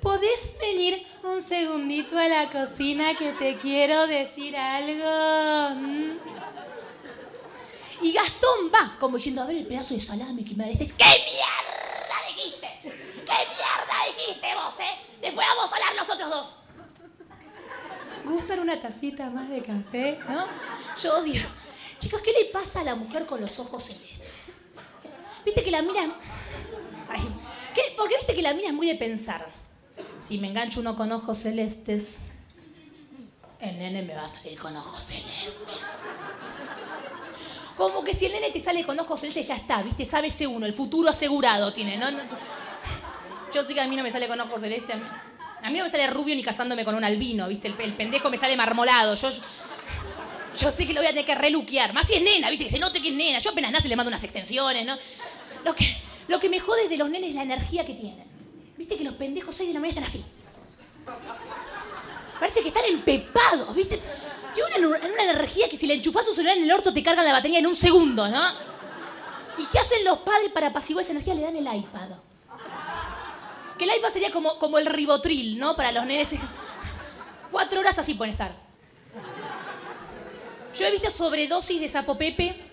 ¿podés venir un segundito a la cocina que te quiero decir algo? ¿Mm? Y Gastón va como diciendo, a ver el pedazo de salame que me haré. ¿Qué mierda dijiste? ¿Qué mierda dijiste vos, eh? Después vamos a hablar nosotros dos. ¿Gustan una tacita más de café? ¿No? Yo odio. Chicos, ¿qué le pasa a la mujer con los ojos celestes? ¿Viste que la mira... Ay, ¿qué? Porque viste que la mira es muy de pensar. Si me engancho uno con ojos celestes, el nene me va a salir con ojos celestes. Como que si el nene te sale con ojos celestes, ya está, ¿viste? Sabe ese uno, el futuro asegurado tiene, ¿no? No, Yo sé que a mí no me sale con ojos celestes. A mí, no me sale rubio ni casándome con un albino, ¿viste? El, pendejo me sale marmolado. Yo, yo, yo sé que lo voy a tener que reluquear. Más si es nena, ¿viste? Que se note que es nena. Yo apenas nace le mando unas extensiones, ¿no? Lo que, lo que me jode de los nenes es la energía que tienen. ¿Viste que los pendejos 6 de la mañana están así? Parece que están empepados, ¿viste? Tiene una, energía que si le enchufás un celular en el orto te cargan la batería en un segundo, ¿no? ¿Y qué hacen los padres para apaciguar esa energía? Le dan el iPad. Que el iPad sería como, como el ribotril, ¿no? Para los nenes. Cuatro horas así pueden estar. Yo he visto sobredosis de Sapo Pepe.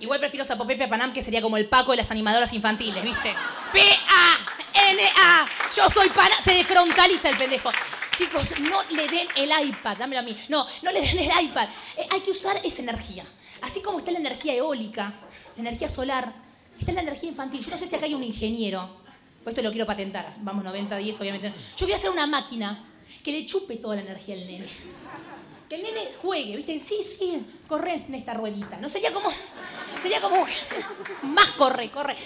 Igual prefiero Sapo Pepe a Panam, que sería como el Paco de las animadoras infantiles, ¿viste? P-A-N-A. Yo soy Panam. Se defrontaliza el pendejo. Chicos, no le den el iPad, dámelo a mí. No, no le den el iPad. Eh, hay que usar esa energía. Así como está la energía eólica, la energía solar, está la energía infantil. Yo no sé si acá hay un ingeniero. Pues esto lo quiero patentar. Vamos, 90, 10, obviamente. Yo quiero hacer una máquina que le chupe toda la energía al nene. Que el nene juegue, ¿viste? Sí, sí, corre en esta ruedita. No sería como. Sería como. Más corre, corre.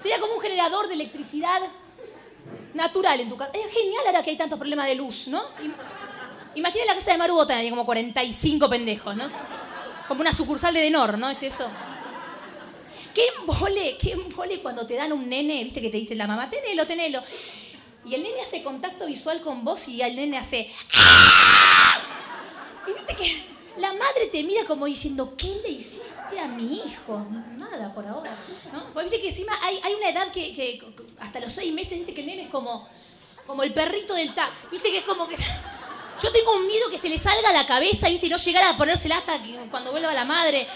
Sería como un generador de electricidad natural en tu casa. Es genial ahora que hay tantos problemas de luz, ¿no? Im- Imagina la casa de Maru Botana, como 45 pendejos, ¿no? Como una sucursal de Denor, ¿no? Es eso. ¿Qué embole? ¿Qué embole cuando te dan un nene, viste que te dice la mamá, tenelo, tenelo? Y el nene hace contacto visual con vos y el nene hace. ¡Ah! Y viste que la madre te mira como diciendo, ¿qué le hiciste a mi hijo? Nada por ahora. Porque viste que encima hay, hay una edad que, hasta los seis meses, viste que el nene es como, como el perrito del taxi. Viste que es como que. Yo tengo un miedo que se le salga la cabeza, viste, y no llegar a ponérsela hasta que- cuando vuelva la madre.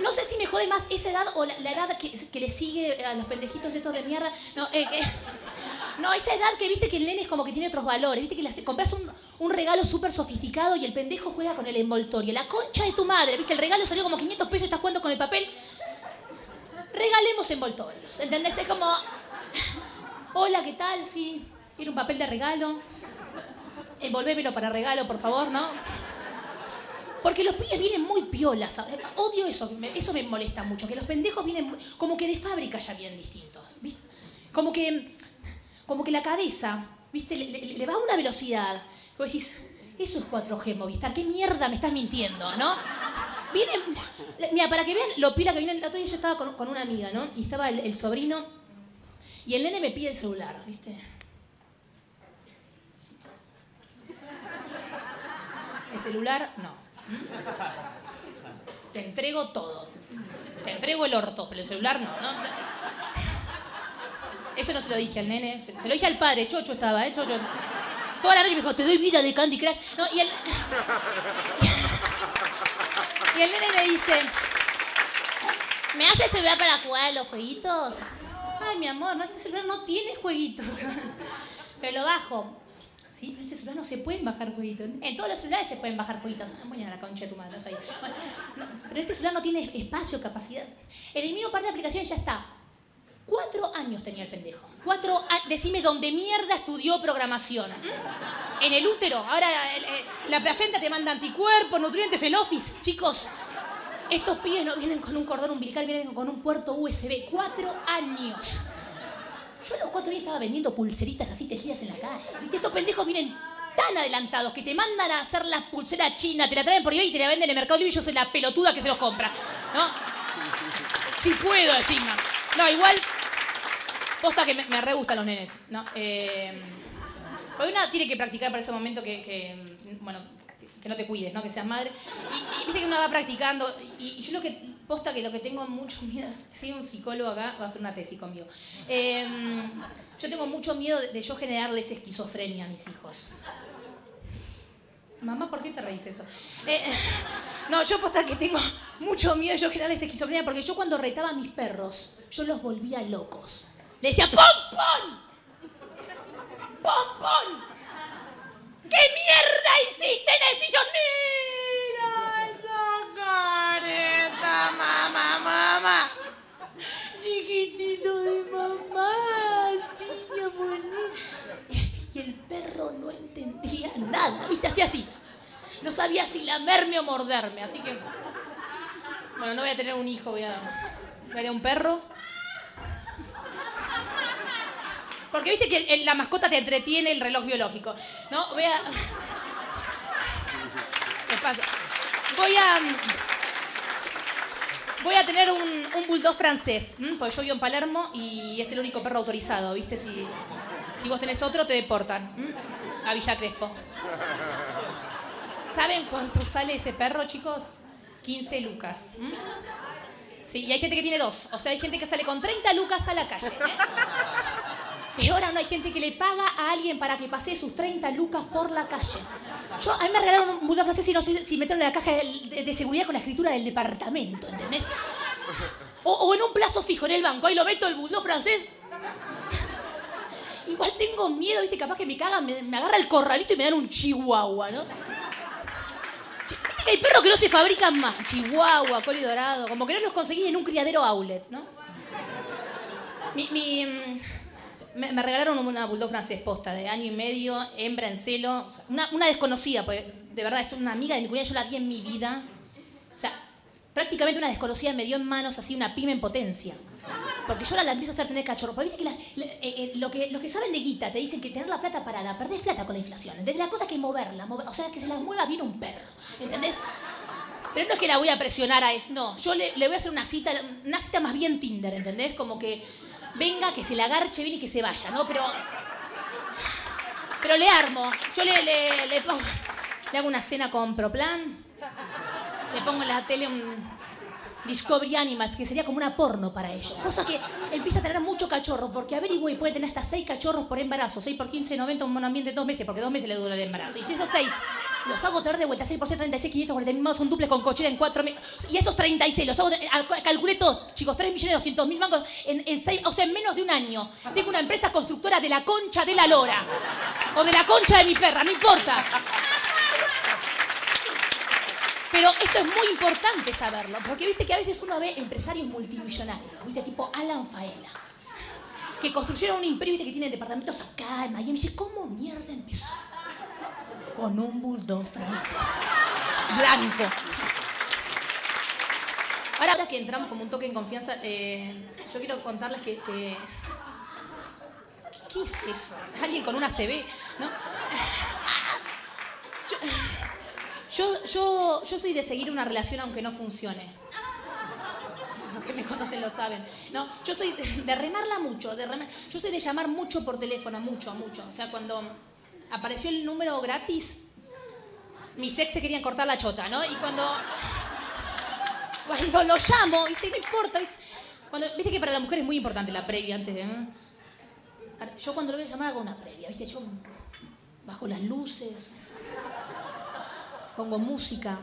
No sé si me jode más esa edad o la, la edad que, que le sigue a los pendejitos estos de mierda. No, eh, que- no, esa edad que viste que el nene es como que tiene otros valores. Viste que le compras un, regalo súper sofisticado y el pendejo juega con el envoltorio. La concha de tu madre, ¿viste? El regalo salió como 500 pesos, estás jugando con el papel. Regalemos envoltorios, ¿entendés? Es como, hola, ¿qué tal? Sí, quiero un papel de regalo. Envolvémelo para regalo, por favor, ¿no? Porque los pibes vienen muy piolas. Odio eso, eso me molesta mucho, que los pendejos vienen como que de fábrica ya vienen distintos. ¿viste? Como que, como que la cabeza, ¿viste? Le, va a una velocidad. Vos decís, eso es 4G Movistar, ¿qué mierda me estás mintiendo, no? Vienen, mira, para que vean lo pila que vienen, el otro día yo estaba con, una amiga, ¿no? Y estaba el, el sobrino y el nene me pide el celular, ¿viste? El celular, no. ¿Mm? Te entrego todo. Te entrego el orto, pero el celular no. ¿no? Eso no se lo dije al nene, se, lo dije al padre, Chocho estaba, ¿eh? Chocho. Toda la noche me dijo, te doy vida de Candy Crush. No, y el, y el nene me dice, ¿me hace el celular para jugar a los jueguitos? Ay, mi amor, no, este celular no tiene jueguitos. Pero lo bajo. Sí, pero este celular no se pueden bajar jueguitos. En todos los celulares se pueden bajar jueguitos. Ah, Bueno, la concha de tu madre, no sabía. Bueno, no, pero este celular no tiene espacio, capacidad. Elimino un par de aplicaciones ya está. Cuatro años tenía el pendejo. Cuatro. Decime dónde mierda estudió programación. En el útero. Ahora la placenta te manda anticuerpos, nutrientes, el office. Chicos, estos pibes no vienen con un cordón umbilical, vienen con un puerto USB. Cuatro años. Yo a los cuatro años estaba vendiendo pulseritas así tejidas en la calle. Estos pendejos vienen tan adelantados que te mandan a hacer las pulseras chinas, te la traen por eBay y te la venden en el Mercado Libre y yo soy la pelotuda que se los compra. ¿No? Si puedo encima. No, igual. Posta que me, me re gustan los nenes. ¿no? Eh, una tiene que practicar para ese momento que, bueno, que, no te cuides, ¿no? Que seas madre. Y, viste que uno va practicando. Y, yo lo que, posta que lo que tengo mucho miedo, si un psicólogo acá, va a hacer una tesis conmigo. Eh, yo tengo mucho miedo de, de yo generarles esquizofrenia a mis hijos. Mamá, ¿por qué te reís eso? Eh, no, yo posta que tengo mucho miedo de yo generarles esquizofrenia porque yo cuando retaba a mis perros, yo los volvía locos. Le decía, ¡pom, pom! ¡Pom, pom! ¿Qué mierda hiciste en el sillón? ¡Mira esa careta, mamá, mamá! Chiquitito de mamá, mi amor. Y el perro no entendía nada, ¿viste? Hacía así. No sabía si lamerme o morderme, así que... Bueno, no voy a tener un hijo, voy a... Voy a tener un perro. Porque viste que la mascota te entretiene el reloj biológico. ¿No? Voy a. ¿Qué pasa? Voy a. Voy a tener un, bulldog francés. Porque yo vivo en Palermo y es el único perro autorizado, ¿viste? Si, si vos tenés otro, te deportan. ¿m? A Villa Crespo. ¿Saben cuánto sale ese perro, chicos? 15 lucas. Sí, y hay gente que tiene dos. O sea, hay gente que sale con 30 lucas a la calle. ¿eh? Peor aún, hay gente que le paga a alguien para que pase sus 30 lucas por la calle. Yo, a mí me regalaron un francés y no sé si meterlo en la caja de, seguridad con la escritura del departamento, ¿entendés? O, o en un plazo fijo en el banco, ahí lo meto el bulldog francés. Igual tengo miedo, ¿viste? Capaz que me cagan, me, agarra el corralito y me dan un chihuahua, ¿no? Viste que hay perros que no se fabrican más. Chihuahua, coli dorado. Como que no los conseguí en un criadero outlet, ¿no? Mi, mi, mm, me, regalaron una bulldog francés posta de año y medio, hembra en celo. una, una desconocida, porque de verdad es una amiga de mi cuñada, yo la vi en mi vida. O sea, prácticamente una desconocida me dio en manos así una pyme en potencia. Porque yo la, la empiezo a hacer tener cachorro. Porque viste que, la- eh, eh, lo que los que saben de guita te dicen que tener la plata parada, perdés plata con la inflación. ¿Entendés? La cosa es que moverla, mover- o sea, que se la mueva bien un perro. ¿Entendés? Pero no es que la voy a presionar a eso. No, yo le, le voy a hacer una cita, una cita más bien Tinder, ¿entendés? Como que venga, que se la agarche bien y que se vaya, ¿no? Pero. Pero le armo. Yo le, le, le pongo. Le hago una cena con Proplan. Le pongo en la tele un Discovery Animals, que sería como una porno para ellos. Cosa que empieza a tener mucho cachorro, porque averigüe y puede tener hasta 6 cachorros por embarazo. 6 por 15, 90, un ambiente de dos meses, porque dos meses le dura el embarazo. Y si esos 6 Los hago traer de vuelta, 6 por 6, 36, 540 mil son duples con cochera en 4 mil. Y esos 36, los hago, calculé todo, chicos, 3 millones 200 mil mangos en, en seis- o sea, en menos de un año. Tengo una empresa constructora de la concha de la lora. O de la concha de mi perra, no importa. Pero esto es muy importante saberlo, porque viste que a veces uno ve empresarios multimillonarios, viste, tipo Alan Faena, que construyeron un imperio, viste, que tiene departamentos acá en Miami. Y dice, ¿cómo mierda empezó? Con un bulldog francés. Blanco. Ahora, que entramos como un toque en confianza, eh, yo quiero contarles que, ¿Qué, es eso? Alguien con una CB, ¿no? Yo, yo, yo soy de seguir una relación aunque no funcione. Los que me conocen lo saben. No, yo soy de, de remarla mucho, de remar- Yo soy de llamar mucho por teléfono, mucho, mucho. O sea, cuando apareció el número gratis, mis ex se querían cortar la chota, ¿no? Y cuando. Cuando lo llamo, ¿viste? No importa, ¿viste? ¿Viste que para la mujer es muy importante la previa antes de. Yo cuando lo voy a llamar hago una previa, ¿viste? Yo bajo las luces, pongo música,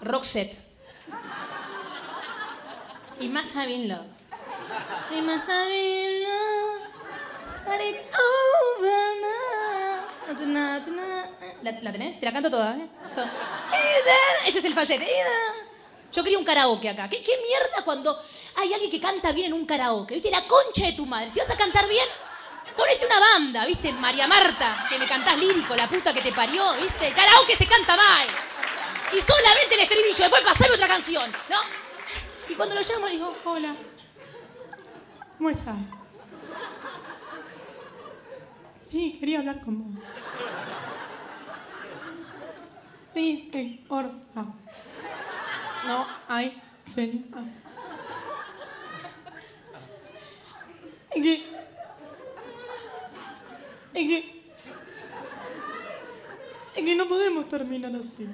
rock set. Y más having love. Y más having. But it's over now. ¿La, la tenés? Te la canto toda, ¿eh? Toda. Ese es el falsete. Yo quería un karaoke acá. ¿Qué, mierda cuando hay alguien que canta bien en un karaoke? ¿Viste? La concha de tu madre. Si vas a cantar bien, ponete una banda, ¿viste? María Marta, que me cantás lírico, la puta que te parió, ¿viste? Karaoke se canta mal. Y solamente el estribillo, después pasame otra canción, ¿no? Y cuando lo llamo le digo, hola, ¿cómo estás? Sí, quería hablar con vos. Sí, porfa. No hay señal. Que... Es que... Es que no podemos terminar así.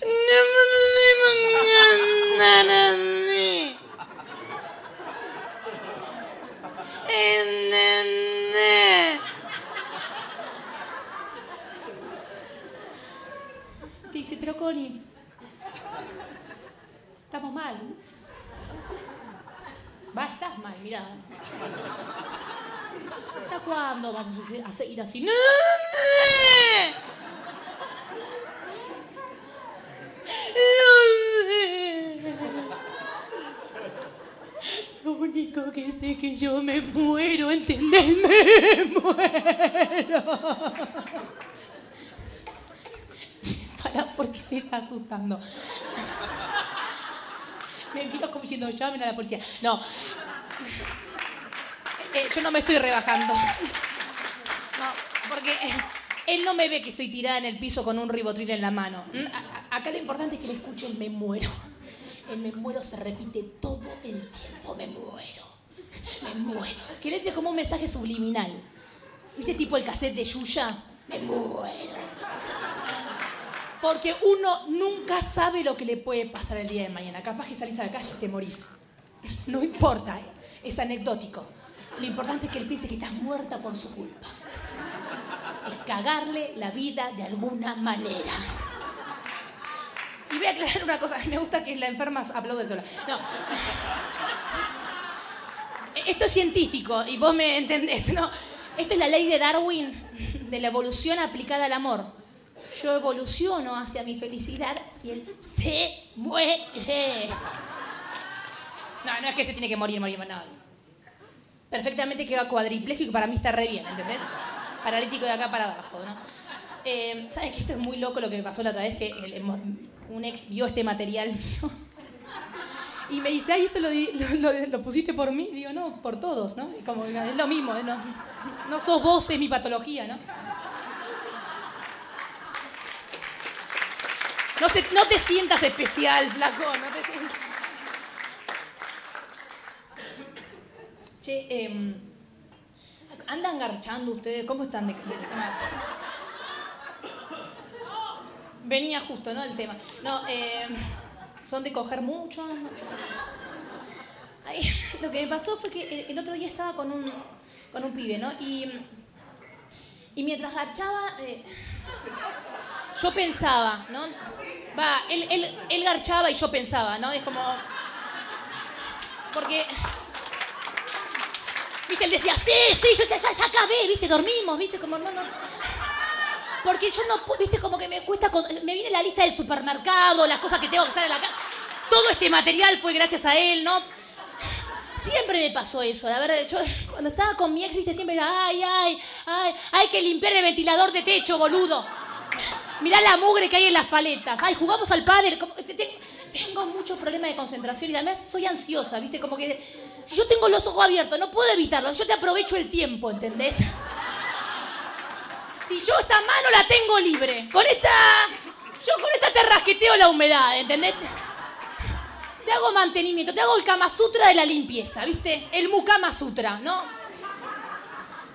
No podemos terminar así. ¿Entendés? Te dice, pero Connie, estamos mal. Va, estás mal, mira. ¿Hasta cuándo vamos a se- a seguir así? Lo único que sé es que yo me muero, ¿entendés? Me muero. Para, porque se está asustando. Me miro como diciendo, llamen a la policía. No. Eh, yo no me estoy rebajando. No, porque él no me ve que estoy tirada en el piso con un ribotril en la mano. Mm, Acá lo importante es que le escuche el me muero. El me muero se repite todo el tiempo. Me muero. Me muero. Que le entre como un mensaje subliminal. ¿Viste tipo el cassette de Yuya? Me muero. Porque uno nunca sabe lo que le puede pasar el día de mañana. Capaz que salís a la calle y te morís. No importa, ¿eh? es anecdótico. Lo importante es que él piense que estás muerta por su culpa. Es cagarle la vida de alguna manera. Y voy a aclarar una cosa, me gusta que la enferma aplaude sola. No. Esto es científico y vos me entendés, ¿no? Esto es la ley de Darwin, de la evolución aplicada al amor. Yo evoluciono hacia mi felicidad si él se muere. No, no es que se tiene que morir, morir, no. Perfectamente queda cuadripléjico para mí está re bien, ¿entendés? Paralítico de acá para abajo, ¿no? Eh, ¿Sabes que esto es muy loco lo que me pasó la otra vez? Que un ex vio este material mío y me dice, ay, esto lo, lo- pusiste por mí. Digo, no, por todos, ¿no? Es como, es lo mismo, ¿no? No sos vos, es mi patología, ¿no? No, te sientas especial, flaco, no te sientas. Che, em, ¿andan garchando ustedes? ¿Cómo están de, del tema? Venía justo, ¿no? El tema. No, em, son de coger mucho. Lo que me pasó fue que el, el otro día estaba con un, con un pibe, ¿no? Y, Y mientras garchaba, eh, yo pensaba, ¿no? Va, él, él, él garchaba y yo pensaba, ¿no? Es como. Porque. Viste, él decía, sí, sí, yo decía, ya, ya acabé, viste, dormimos, viste, como no, no. Porque yo no, pu- viste, como que me cuesta, me viene la lista del supermercado, las cosas que tengo que hacer en la casa. Todo este material fue gracias a él, ¿no? Siempre me pasó eso, la verdad, yo cuando estaba con mi ex, viste, siempre era, ay, ay, ay, hay que limpiar el ventilador de techo, boludo. Mirá la mugre que hay en las paletas. Ay, jugamos al pádel. tengo muchos problemas de concentración y además soy ansiosa, ¿viste? Como que si yo tengo los ojos abiertos, no puedo evitarlo. Yo te aprovecho el tiempo, ¿entendés? Si yo esta mano la tengo libre, con esta. Yo con esta te rasqueteo la humedad, ¿entendés? Te hago mantenimiento, te hago el Kama Sutra de la limpieza, ¿viste? El Mukama Sutra, ¿no?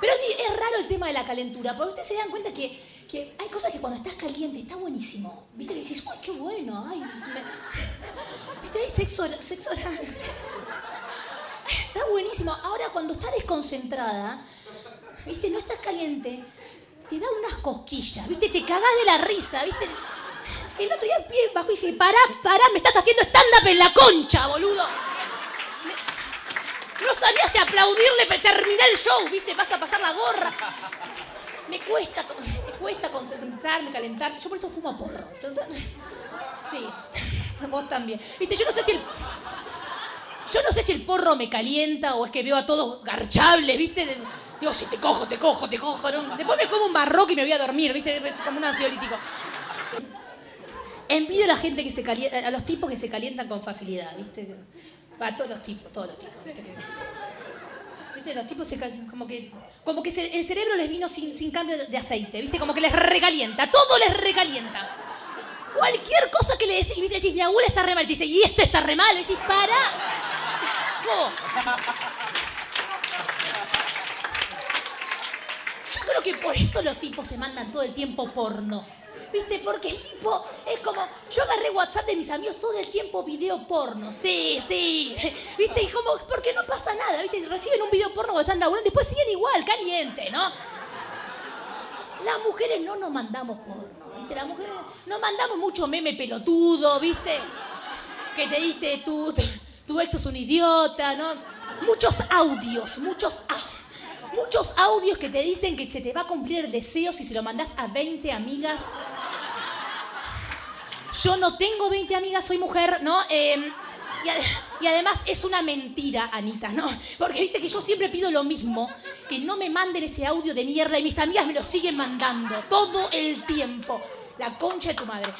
Pero es raro el tema de la calentura, porque ustedes se dan cuenta que, que hay cosas que cuando estás caliente está buenísimo. ¿Viste? Que decís, uy, qué bueno, ay. me- ¿Viste? Hay sexo. Está buenísimo. Ahora, cuando estás desconcentrada, ¿viste? No estás caliente, te da unas cosquillas, ¿viste? Te cagás de la risa, ¿viste? El otro día pie bajo y dije, pará, pará, me estás haciendo stand-up en la concha, boludo. No sabía si aplaudirle para terminar el show, ¿viste? Vas a pasar la gorra. Me cuesta, me cuesta concentrarme, calentar. Yo por eso fumo porro. Sí, vos también. Viste, yo no sé si el... Yo no sé si el porro me calienta o es que veo a todos garchables, ¿viste? Digo, sí, te cojo, te cojo, te cojo. ¿no? Después me como un barroco y me voy a dormir, ¿viste? Como un ansiolítico. Envidio a la gente que se calienta, a los tipos que se calientan con facilidad, ¿viste? A todos los tipos, todos los tipos. ¿viste? ¿Viste? Los tipos se como que, como que el cerebro les vino sin, sin cambio de aceite, ¿viste? Como que les recalienta, todo les recalienta. Cualquier cosa que le decís, ¿viste? Decís, mi abuela está re mal, te dice, y este está re mal, decís, para. Yo creo que por eso los tipos se mandan todo el tiempo porno. ¿Viste? Porque el tipo es como. Yo agarré WhatsApp de mis amigos todo el tiempo video porno. Sí, sí. ¿Viste? Y como. Porque no pasa nada. ¿Viste? Reciben un video porno cuando están laburando y después siguen igual, caliente, ¿no? Las mujeres no nos mandamos porno, ¿viste? Las mujeres nos mandamos mucho meme pelotudo, ¿viste? Que te dice tu, tu ex es un idiota, ¿no? Muchos audios, muchos muchos audios que te dicen que se te va a cumplir el deseo si se lo mandás a 20 amigas. Yo no tengo 20 amigas, soy mujer, ¿no? Eh, y, ade- y además es una mentira, Anita, ¿no? Porque viste que yo siempre pido lo mismo, que no me manden ese audio de mierda y mis amigas me lo siguen mandando todo el tiempo. La concha de tu madre.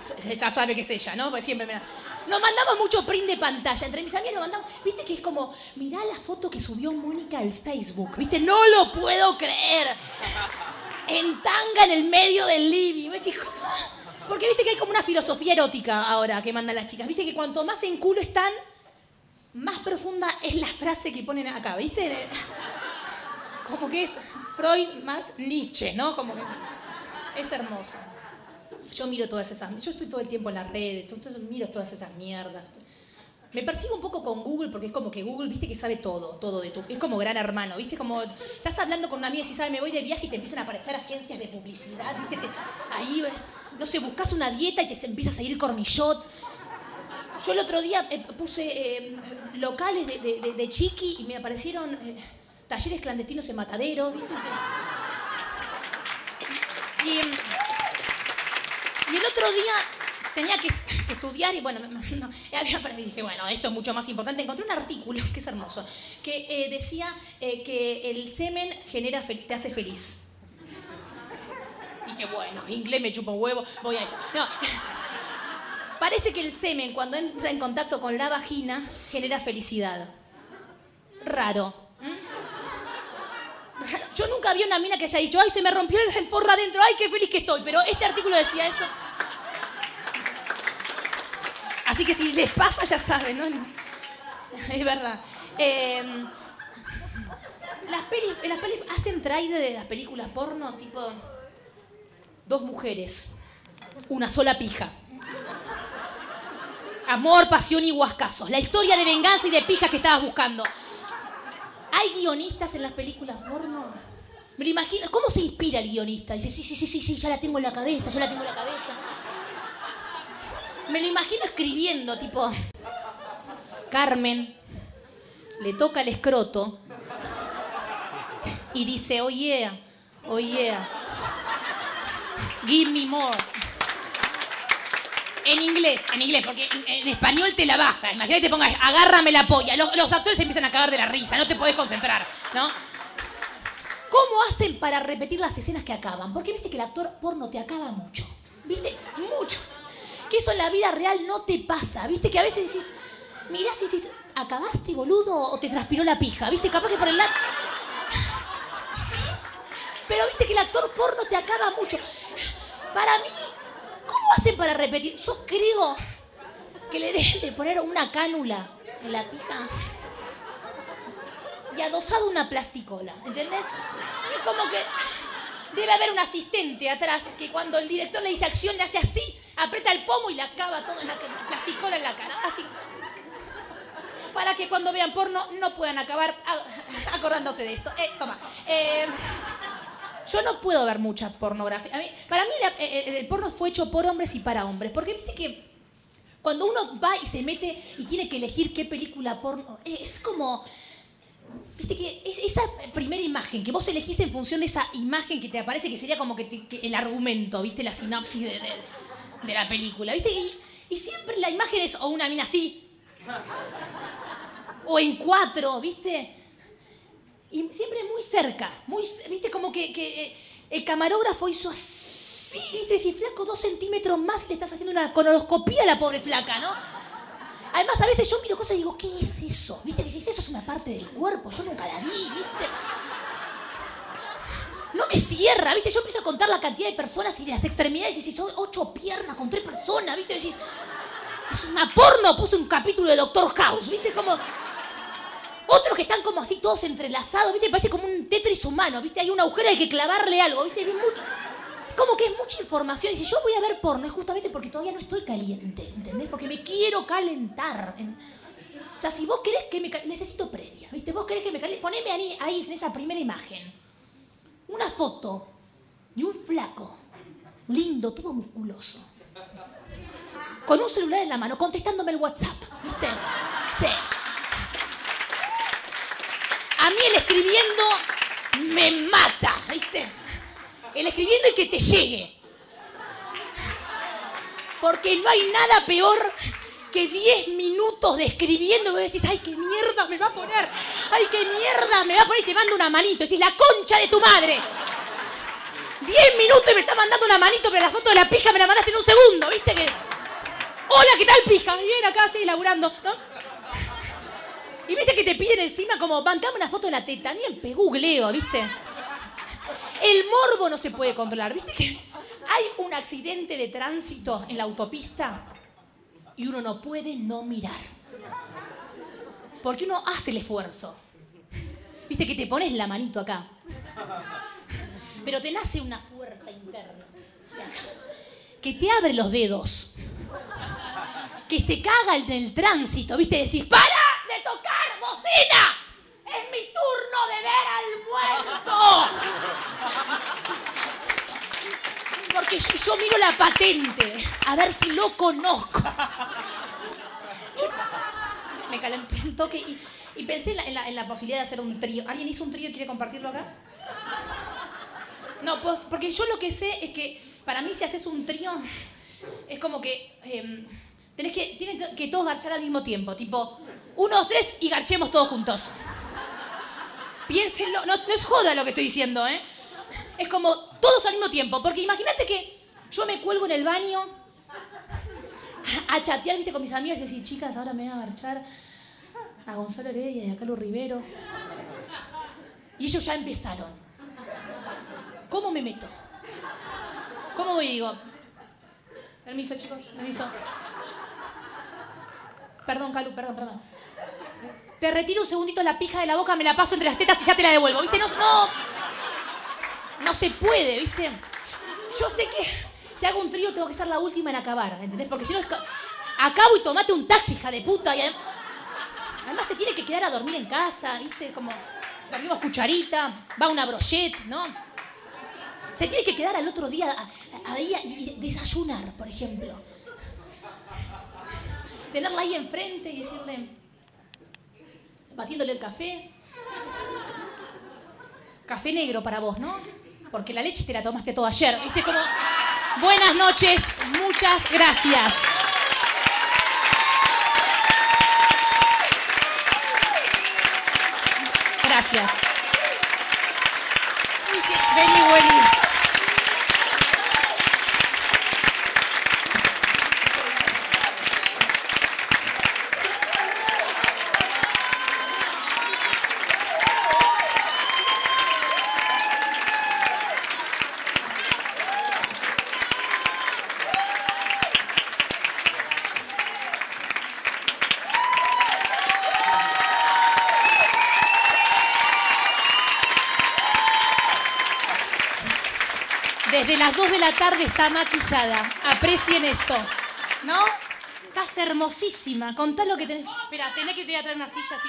Se- ya sabe que es ella, ¿no? Pues siempre me la- Nos mandamos mucho print de pantalla. Entre mis amigas nos mandamos. Viste que es como, mirá la foto que subió Mónica al Facebook. Viste, no lo puedo creer. En tanga en el medio del living. Me decís. Porque viste que hay como una filosofía erótica ahora que mandan las chicas. Viste que cuanto más en culo están, más profunda es la frase que ponen acá, ¿viste? Como que es Freud, Marx, Nietzsche, ¿no? Como que es hermoso. Yo miro todas esas, yo estoy todo el tiempo en las redes, entonces miro todas esas mierdas. Me persigo un poco con Google porque es como que Google, viste que sabe todo, todo de tu, es como gran hermano, viste como estás hablando con una amiga y si sabe me voy de viaje y te empiezan a aparecer agencias de publicidad, viste, Te- ahí, no sé, buscas una dieta y te empieza a salir cornillot. Yo el otro día eh, puse eh, locales de, de- de- chiqui y me aparecieron eh, talleres clandestinos en Matadero, viste. Y, em, y el otro día tenía que, estudiar y bueno, no, dije, bueno, esto es mucho más importante. Encontré un artículo, que es hermoso, que eh, decía eh, que el semen genera te hace feliz. Y dije, bueno, inglés me chupa un huevo, voy a esto. No. Parece que el semen cuando entra en contacto con la vagina genera felicidad. Raro. Yo nunca vi una mina que haya dicho, ay, se me rompió el forro adentro, ay, qué feliz que estoy. Pero este artículo decía eso. Así que si les pasa, ya saben, ¿no? Es verdad. Eh, las pelis, las pelis hacen trailer de las películas porno, tipo dos mujeres, una sola pija. Amor, pasión y guascazos. La historia de venganza y de pijas que estabas buscando. ¿Hay guionistas en las películas porno? Me lo imagino. ¿Cómo se inspira el guionista? Dice, sí, sí, sí, sí, sí, ya la tengo en la cabeza, ya la tengo en la cabeza. Me lo imagino escribiendo, tipo. Carmen le toca el escroto y dice, oh yeah, oh yeah. Give me more. En inglés, en inglés, porque en, español te la baja. Imagínate te pongas, agárrame la polla. Los, actores empiezan a cagar de la risa, no te podés concentrar, ¿no? ¿Cómo hacen para repetir las escenas que acaban? Porque viste que el actor porno te acaba mucho. ¿Viste? Mucho. Que eso en la vida real no te pasa. ¿Viste? Que a veces decís, mirás y decís, ¿acabaste, boludo? O te transpiró la pija. ¿Viste? Capaz que por el lado. Pero viste que el actor porno te acaba mucho. Para mí, ¿cómo hacen para repetir? Yo creo que le deben de poner una cánula en la pija y adosado una plasticola, ¿entendés? Y como que debe haber un asistente atrás que cuando el director le dice acción le hace así, aprieta el pomo y le acaba todo en la plasticola en la cara, así. Para que cuando vean porno no puedan acabar acordándose de esto. Eh, toma. Eh, yo no puedo ver mucha pornografía. Para mí eh, eh, el porno fue hecho por hombres y para hombres. Porque viste que cuando uno va y se mete y tiene que elegir qué película porno, eh, es como... Viste que es- esa primera imagen que vos elegís en función de esa imagen que te aparece, que sería como que, el argumento, ¿viste? La sinopsis de, de- la película, ¿viste? Y siempre la imagen es o una mina así, o en cuatro, ¿viste? Y siempre muy cerca, muy, ¿viste? Como que, eh, el camarógrafo hizo así, ¿viste? Si flaco dos centímetros más y le estás haciendo una colonoscopía a la pobre flaca, ¿no? Además, a veces yo miro cosas y digo, ¿qué es eso? ¿Viste? Que si eso es una parte del cuerpo, yo nunca la vi, ¿viste? No me cierra, ¿viste? Yo empiezo a contar la cantidad de personas y las extremidades y decís, son ocho piernas con tres personas, ¿viste? Decís, es una porno, puse un capítulo de Doctor House, ¿viste? Como... Otros que están como así todos entrelazados, ¿viste? Parece como un Tetris humano, ¿viste? Hay un agujero, hay que clavarle algo, ¿viste? Como que es mucha información. Y si yo voy a ver porno es justamente porque todavía no estoy caliente, ¿entendés? Porque me quiero calentar. En- O sea, si vos querés que me... Necesito previa, ¿viste? Vos querés que me caliente... Poneme ahí en esa primera imagen una foto de un flaco, lindo, todo musculoso, con un celular en la mano, contestándome el WhatsApp, ¿viste? Sí. A mí el escribiendo me mata, ¿viste? El escribiendo y que te llegue. Porque no hay nada peor que 10 minutos de escribiendo y vos decís, ay, qué mierda me va a poner, ay, qué mierda me va a poner y te mando una manito. Decís, la concha de tu madre. 10 minutos y me está mandando una manito, pero la foto de la pija me la mandaste en un segundo, ¿viste? Que... Hola, ¿qué tal, pija? Bien, acá, sí, laburando, ¿no? Y viste que te piden encima como, bancame una foto de la teta, ni en googleo, ¿viste? El morbo no se puede controlar, ¿viste que hay un accidente de tránsito en la autopista y uno no puede no mirar? Porque uno hace el esfuerzo. ¿Viste que te pones la manito acá? Pero te nace una fuerza interna que te abre los dedos. Que se caga en el tránsito, ¿viste? Decís, ¡para de tocar bocina! ¡Es mi turno de ver al muerto! Porque yo, miro la patente, a ver si lo conozco. Me calenté un toque y, pensé en la, posibilidad de hacer un trío. ¿Alguien hizo un trío y quiere compartirlo acá? No, porque yo lo que sé es que para mí si haces un trío es como que em, tenés que tienen que todos garchar al mismo tiempo, tipo uno, tres y garchemos todos juntos. Piénsenlo, no, es joda lo que estoy diciendo, ¿eh? Es como todos al mismo tiempo, porque imagínate que yo me cuelgo en el baño a, chatear, viste, con mis amigas y decir, chicas, ahora me voy a garchar a Gonzalo Heredia y a Carlos Rivero. Y ellos ya empezaron. ¿Cómo me meto? ¿Cómo y digo? Permiso, chicos, permiso. Perdón, Calu, perdón, perdón. Te retiro un segundito la pija de la boca, me la paso entre las tetas y ya te la devuelvo, ¿viste? No, no, no se puede, ¿viste? Yo sé que si hago un trío tengo que ser la última en acabar, ¿entendés? Porque si no acabo y tomate un taxi, hija de puta. Además se tiene que quedar a dormir en casa, ¿viste? Como... dormimos cucharita, va una brochette, ¿no? Se tiene que quedar al otro día ahí y desayunar, por ejemplo. Tenerla ahí enfrente y decirle, batiéndole el café. Café negro para vos, ¿no? Porque la leche te la tomaste todo ayer. ¿Viste? Como, buenas noches, muchas gracias. Gracias. Uy, qué- Vení, Willy. Desde las 2 de la tarde está maquillada. Aprecien esto. ¿No? Estás hermosísima. Contá lo que tenés. Espera, tenés que te voy a traer una silla así.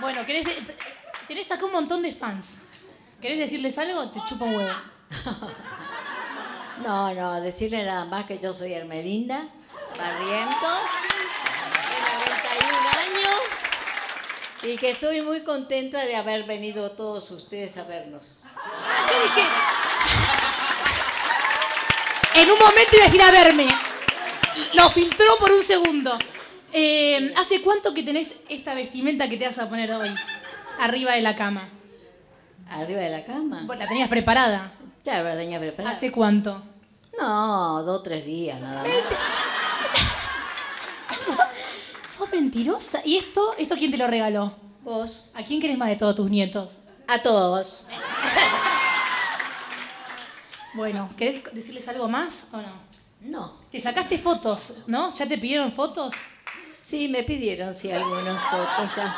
Bueno, ¿querés, tenés acá un montón de fans. ¿Querés decirles algo? Te chupa un huevo. No, no, decirle nada más que yo soy Hermelinda Barriento, de 91 años, y que estoy muy contenta de haber venido todos ustedes a vernos. Ah, yo dije. En un momento iba a decir a verme. Lo filtró por un segundo. Eh, ¿Hace cuánto que tenés esta vestimenta que te vas a poner hoy? Arriba de la cama. ¿Arriba de la cama? Vos la tenías preparada. Claro, la tenía preparada. ¿Hace cuánto? No, dos o tres días nada más. Sos mentirosa. ¿Y esto? ¿Esto quién te lo regaló? Vos. ¿A quién querés más de todos tus nietos? A todos. Bueno, ¿querés decirles algo más o no? No. Te sacaste fotos, ¿no? ¿Ya te pidieron fotos? Sí, me pidieron, sí, algunas fotos ya.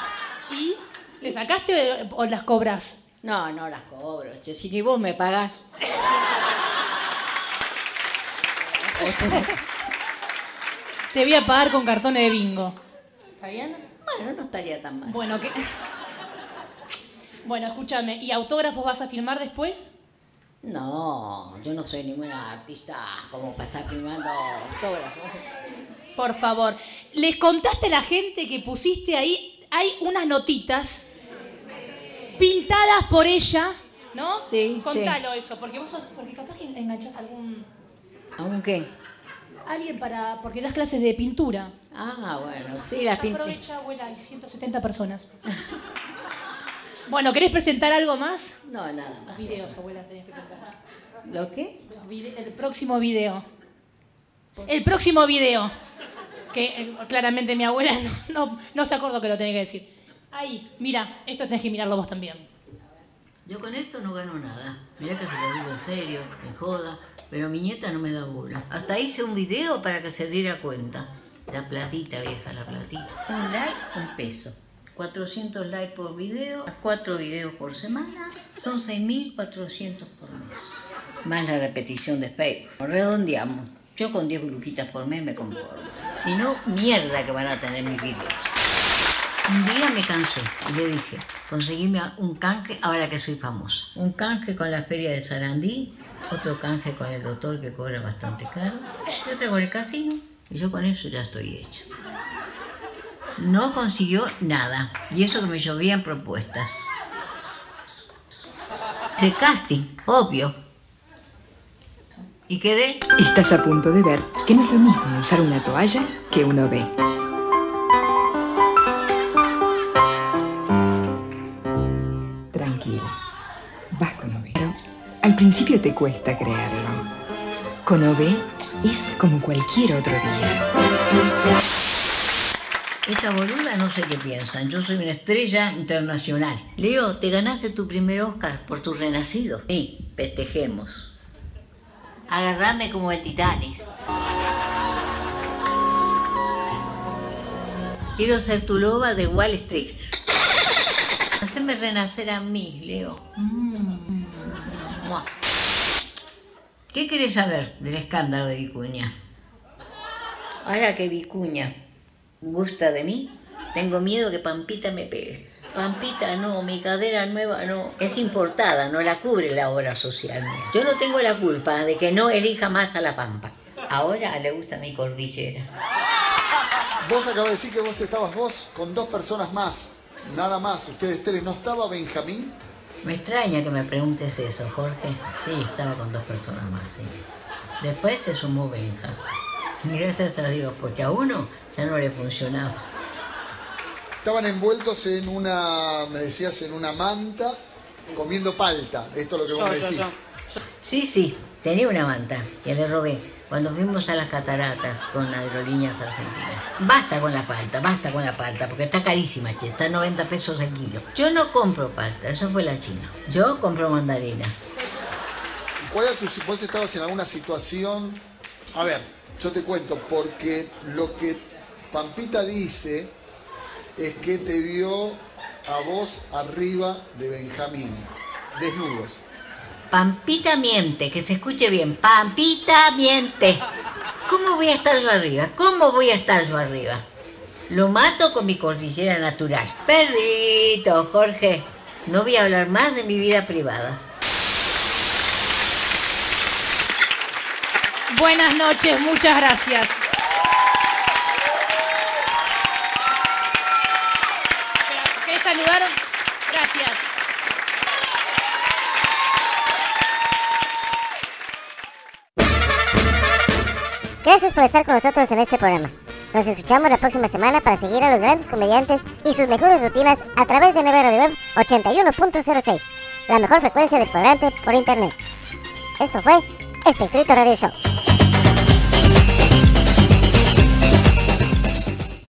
¿Y? ¿Te sacaste o las cobras? No, no las cobro, che, si ni vos me pagás. Te voy a pagar con cartones de bingo. ¿Está bien? Bueno, no estaría tan mal. Bueno, que... Bueno, escúchame. ¿Y autógrafos vas a firmar después? No, yo no soy ninguna artista como para estar firmando autógrafos. Por favor. ¿Les contaste a la gente que pusiste ahí? Hay unas notitas pintadas por ella, ¿no? Sí, Contalo eso, porque vos sos, porque capaz que enganchás a algún ¿Aún qué? alguien para porque das clases de pintura. Ah, bueno, sí, las pinté. Aprovecha, abuela, hay 170 personas. bueno, ¿querés presentar algo más? No, nada más. videos, abuela, tenés que presentar. ¿Lo qué? El próximo video. El próximo video. Que eh, claramente mi abuela no, no, no se acordó que lo tenía que decir. Ahí, mira, esto tenés que mirarlo vos también. Yo con esto no gano nada. Mirá que se lo digo en serio, en joda, pero mi nieta no me da bola. Hasta hice un video para que se diera cuenta. La platita, vieja, la platita. Un like, un peso. 400 likes por video, 4 videos por semana, son 6.400 por mes. Más la repetición de Facebook. Redondeamos. Yo con 10 luquitas por mes me conformo. Si no, mierda que van a tener mis videos. Un día me cansé y le dije, conseguime un canje ahora que soy famosa. Un canje con la feria de Sarandí, otro canje con el doctor que cobra bastante caro, y otro con el casino. Y yo con eso ya estoy hecha. No consiguió nada. Y eso que me llovían propuestas. Ese casting, obvio. Y quedé Estás a punto de ver que no es lo mismo usar una toalla que un OB. Al principio te cuesta creerlo. Con OB es como cualquier otro día. Esta boluda no sé qué piensan. Yo soy una estrella internacional. Leo, te ganaste tu primer Oscar por tu renacido. Sí, festejemos. Agarrame como el Titanis. Quiero ser tu loba de Wall Street. Haceme renacer a mí, Leo. Mm. Mua. ¿Qué querés saber del escándalo de Vicuña? Ahora que Vicuña gusta de mí, tengo miedo que Pampita me pegue. Pampita no, mi cadera nueva no. Es importada, no la cubre la obra social. Yo no tengo la culpa de que no elija más a la Pampa. Ahora le gusta mi cordillera. Vos acabas de decir que vos estabas vos con dos personas más. Nada más, ustedes tres. ¿No estaba Benjamín? Me extraña que me preguntes eso, Jorge. Sí, estaba con dos personas más, sí. Después se sumó Benja. Gracias a Dios, porque a uno ya no le funcionaba. Estaban envueltos en una, me decías, en una manta, comiendo palta. Esto es lo que vos me decís. Sí, sí, tenía una manta que le robé cuando fuimos a las cataratas con aerolíneas argentinas. Basta con la palta, basta con la palta, porque está carísima, che, está a 90 pesos el kilo. Yo no compro palta, eso fue la China. Yo compro mandarinas. ¿Y ¿Cuál era tu, vos estabas en alguna situación? A ver, yo te cuento, porque lo que Pampita dice es que te vio a vos arriba de Benjamín, desnudos. Pampita miente, que se escuche bien. Pampita miente. ¿Cómo voy a estar yo arriba? ¿Cómo voy a estar yo arriba? Lo mato con mi cordillera natural. Perrito, Jorge. No voy a hablar más de mi vida privada. Buenas noches, muchas gracias. Gracias por estar con nosotros en este programa. Nos escuchamos la próxima semana para seguir a los grandes comediantes y sus mejores rutinas a través de NB Radio Web 81.06, la mejor frecuencia del cuadrante por internet. Esto fue Espectrito Radio Show.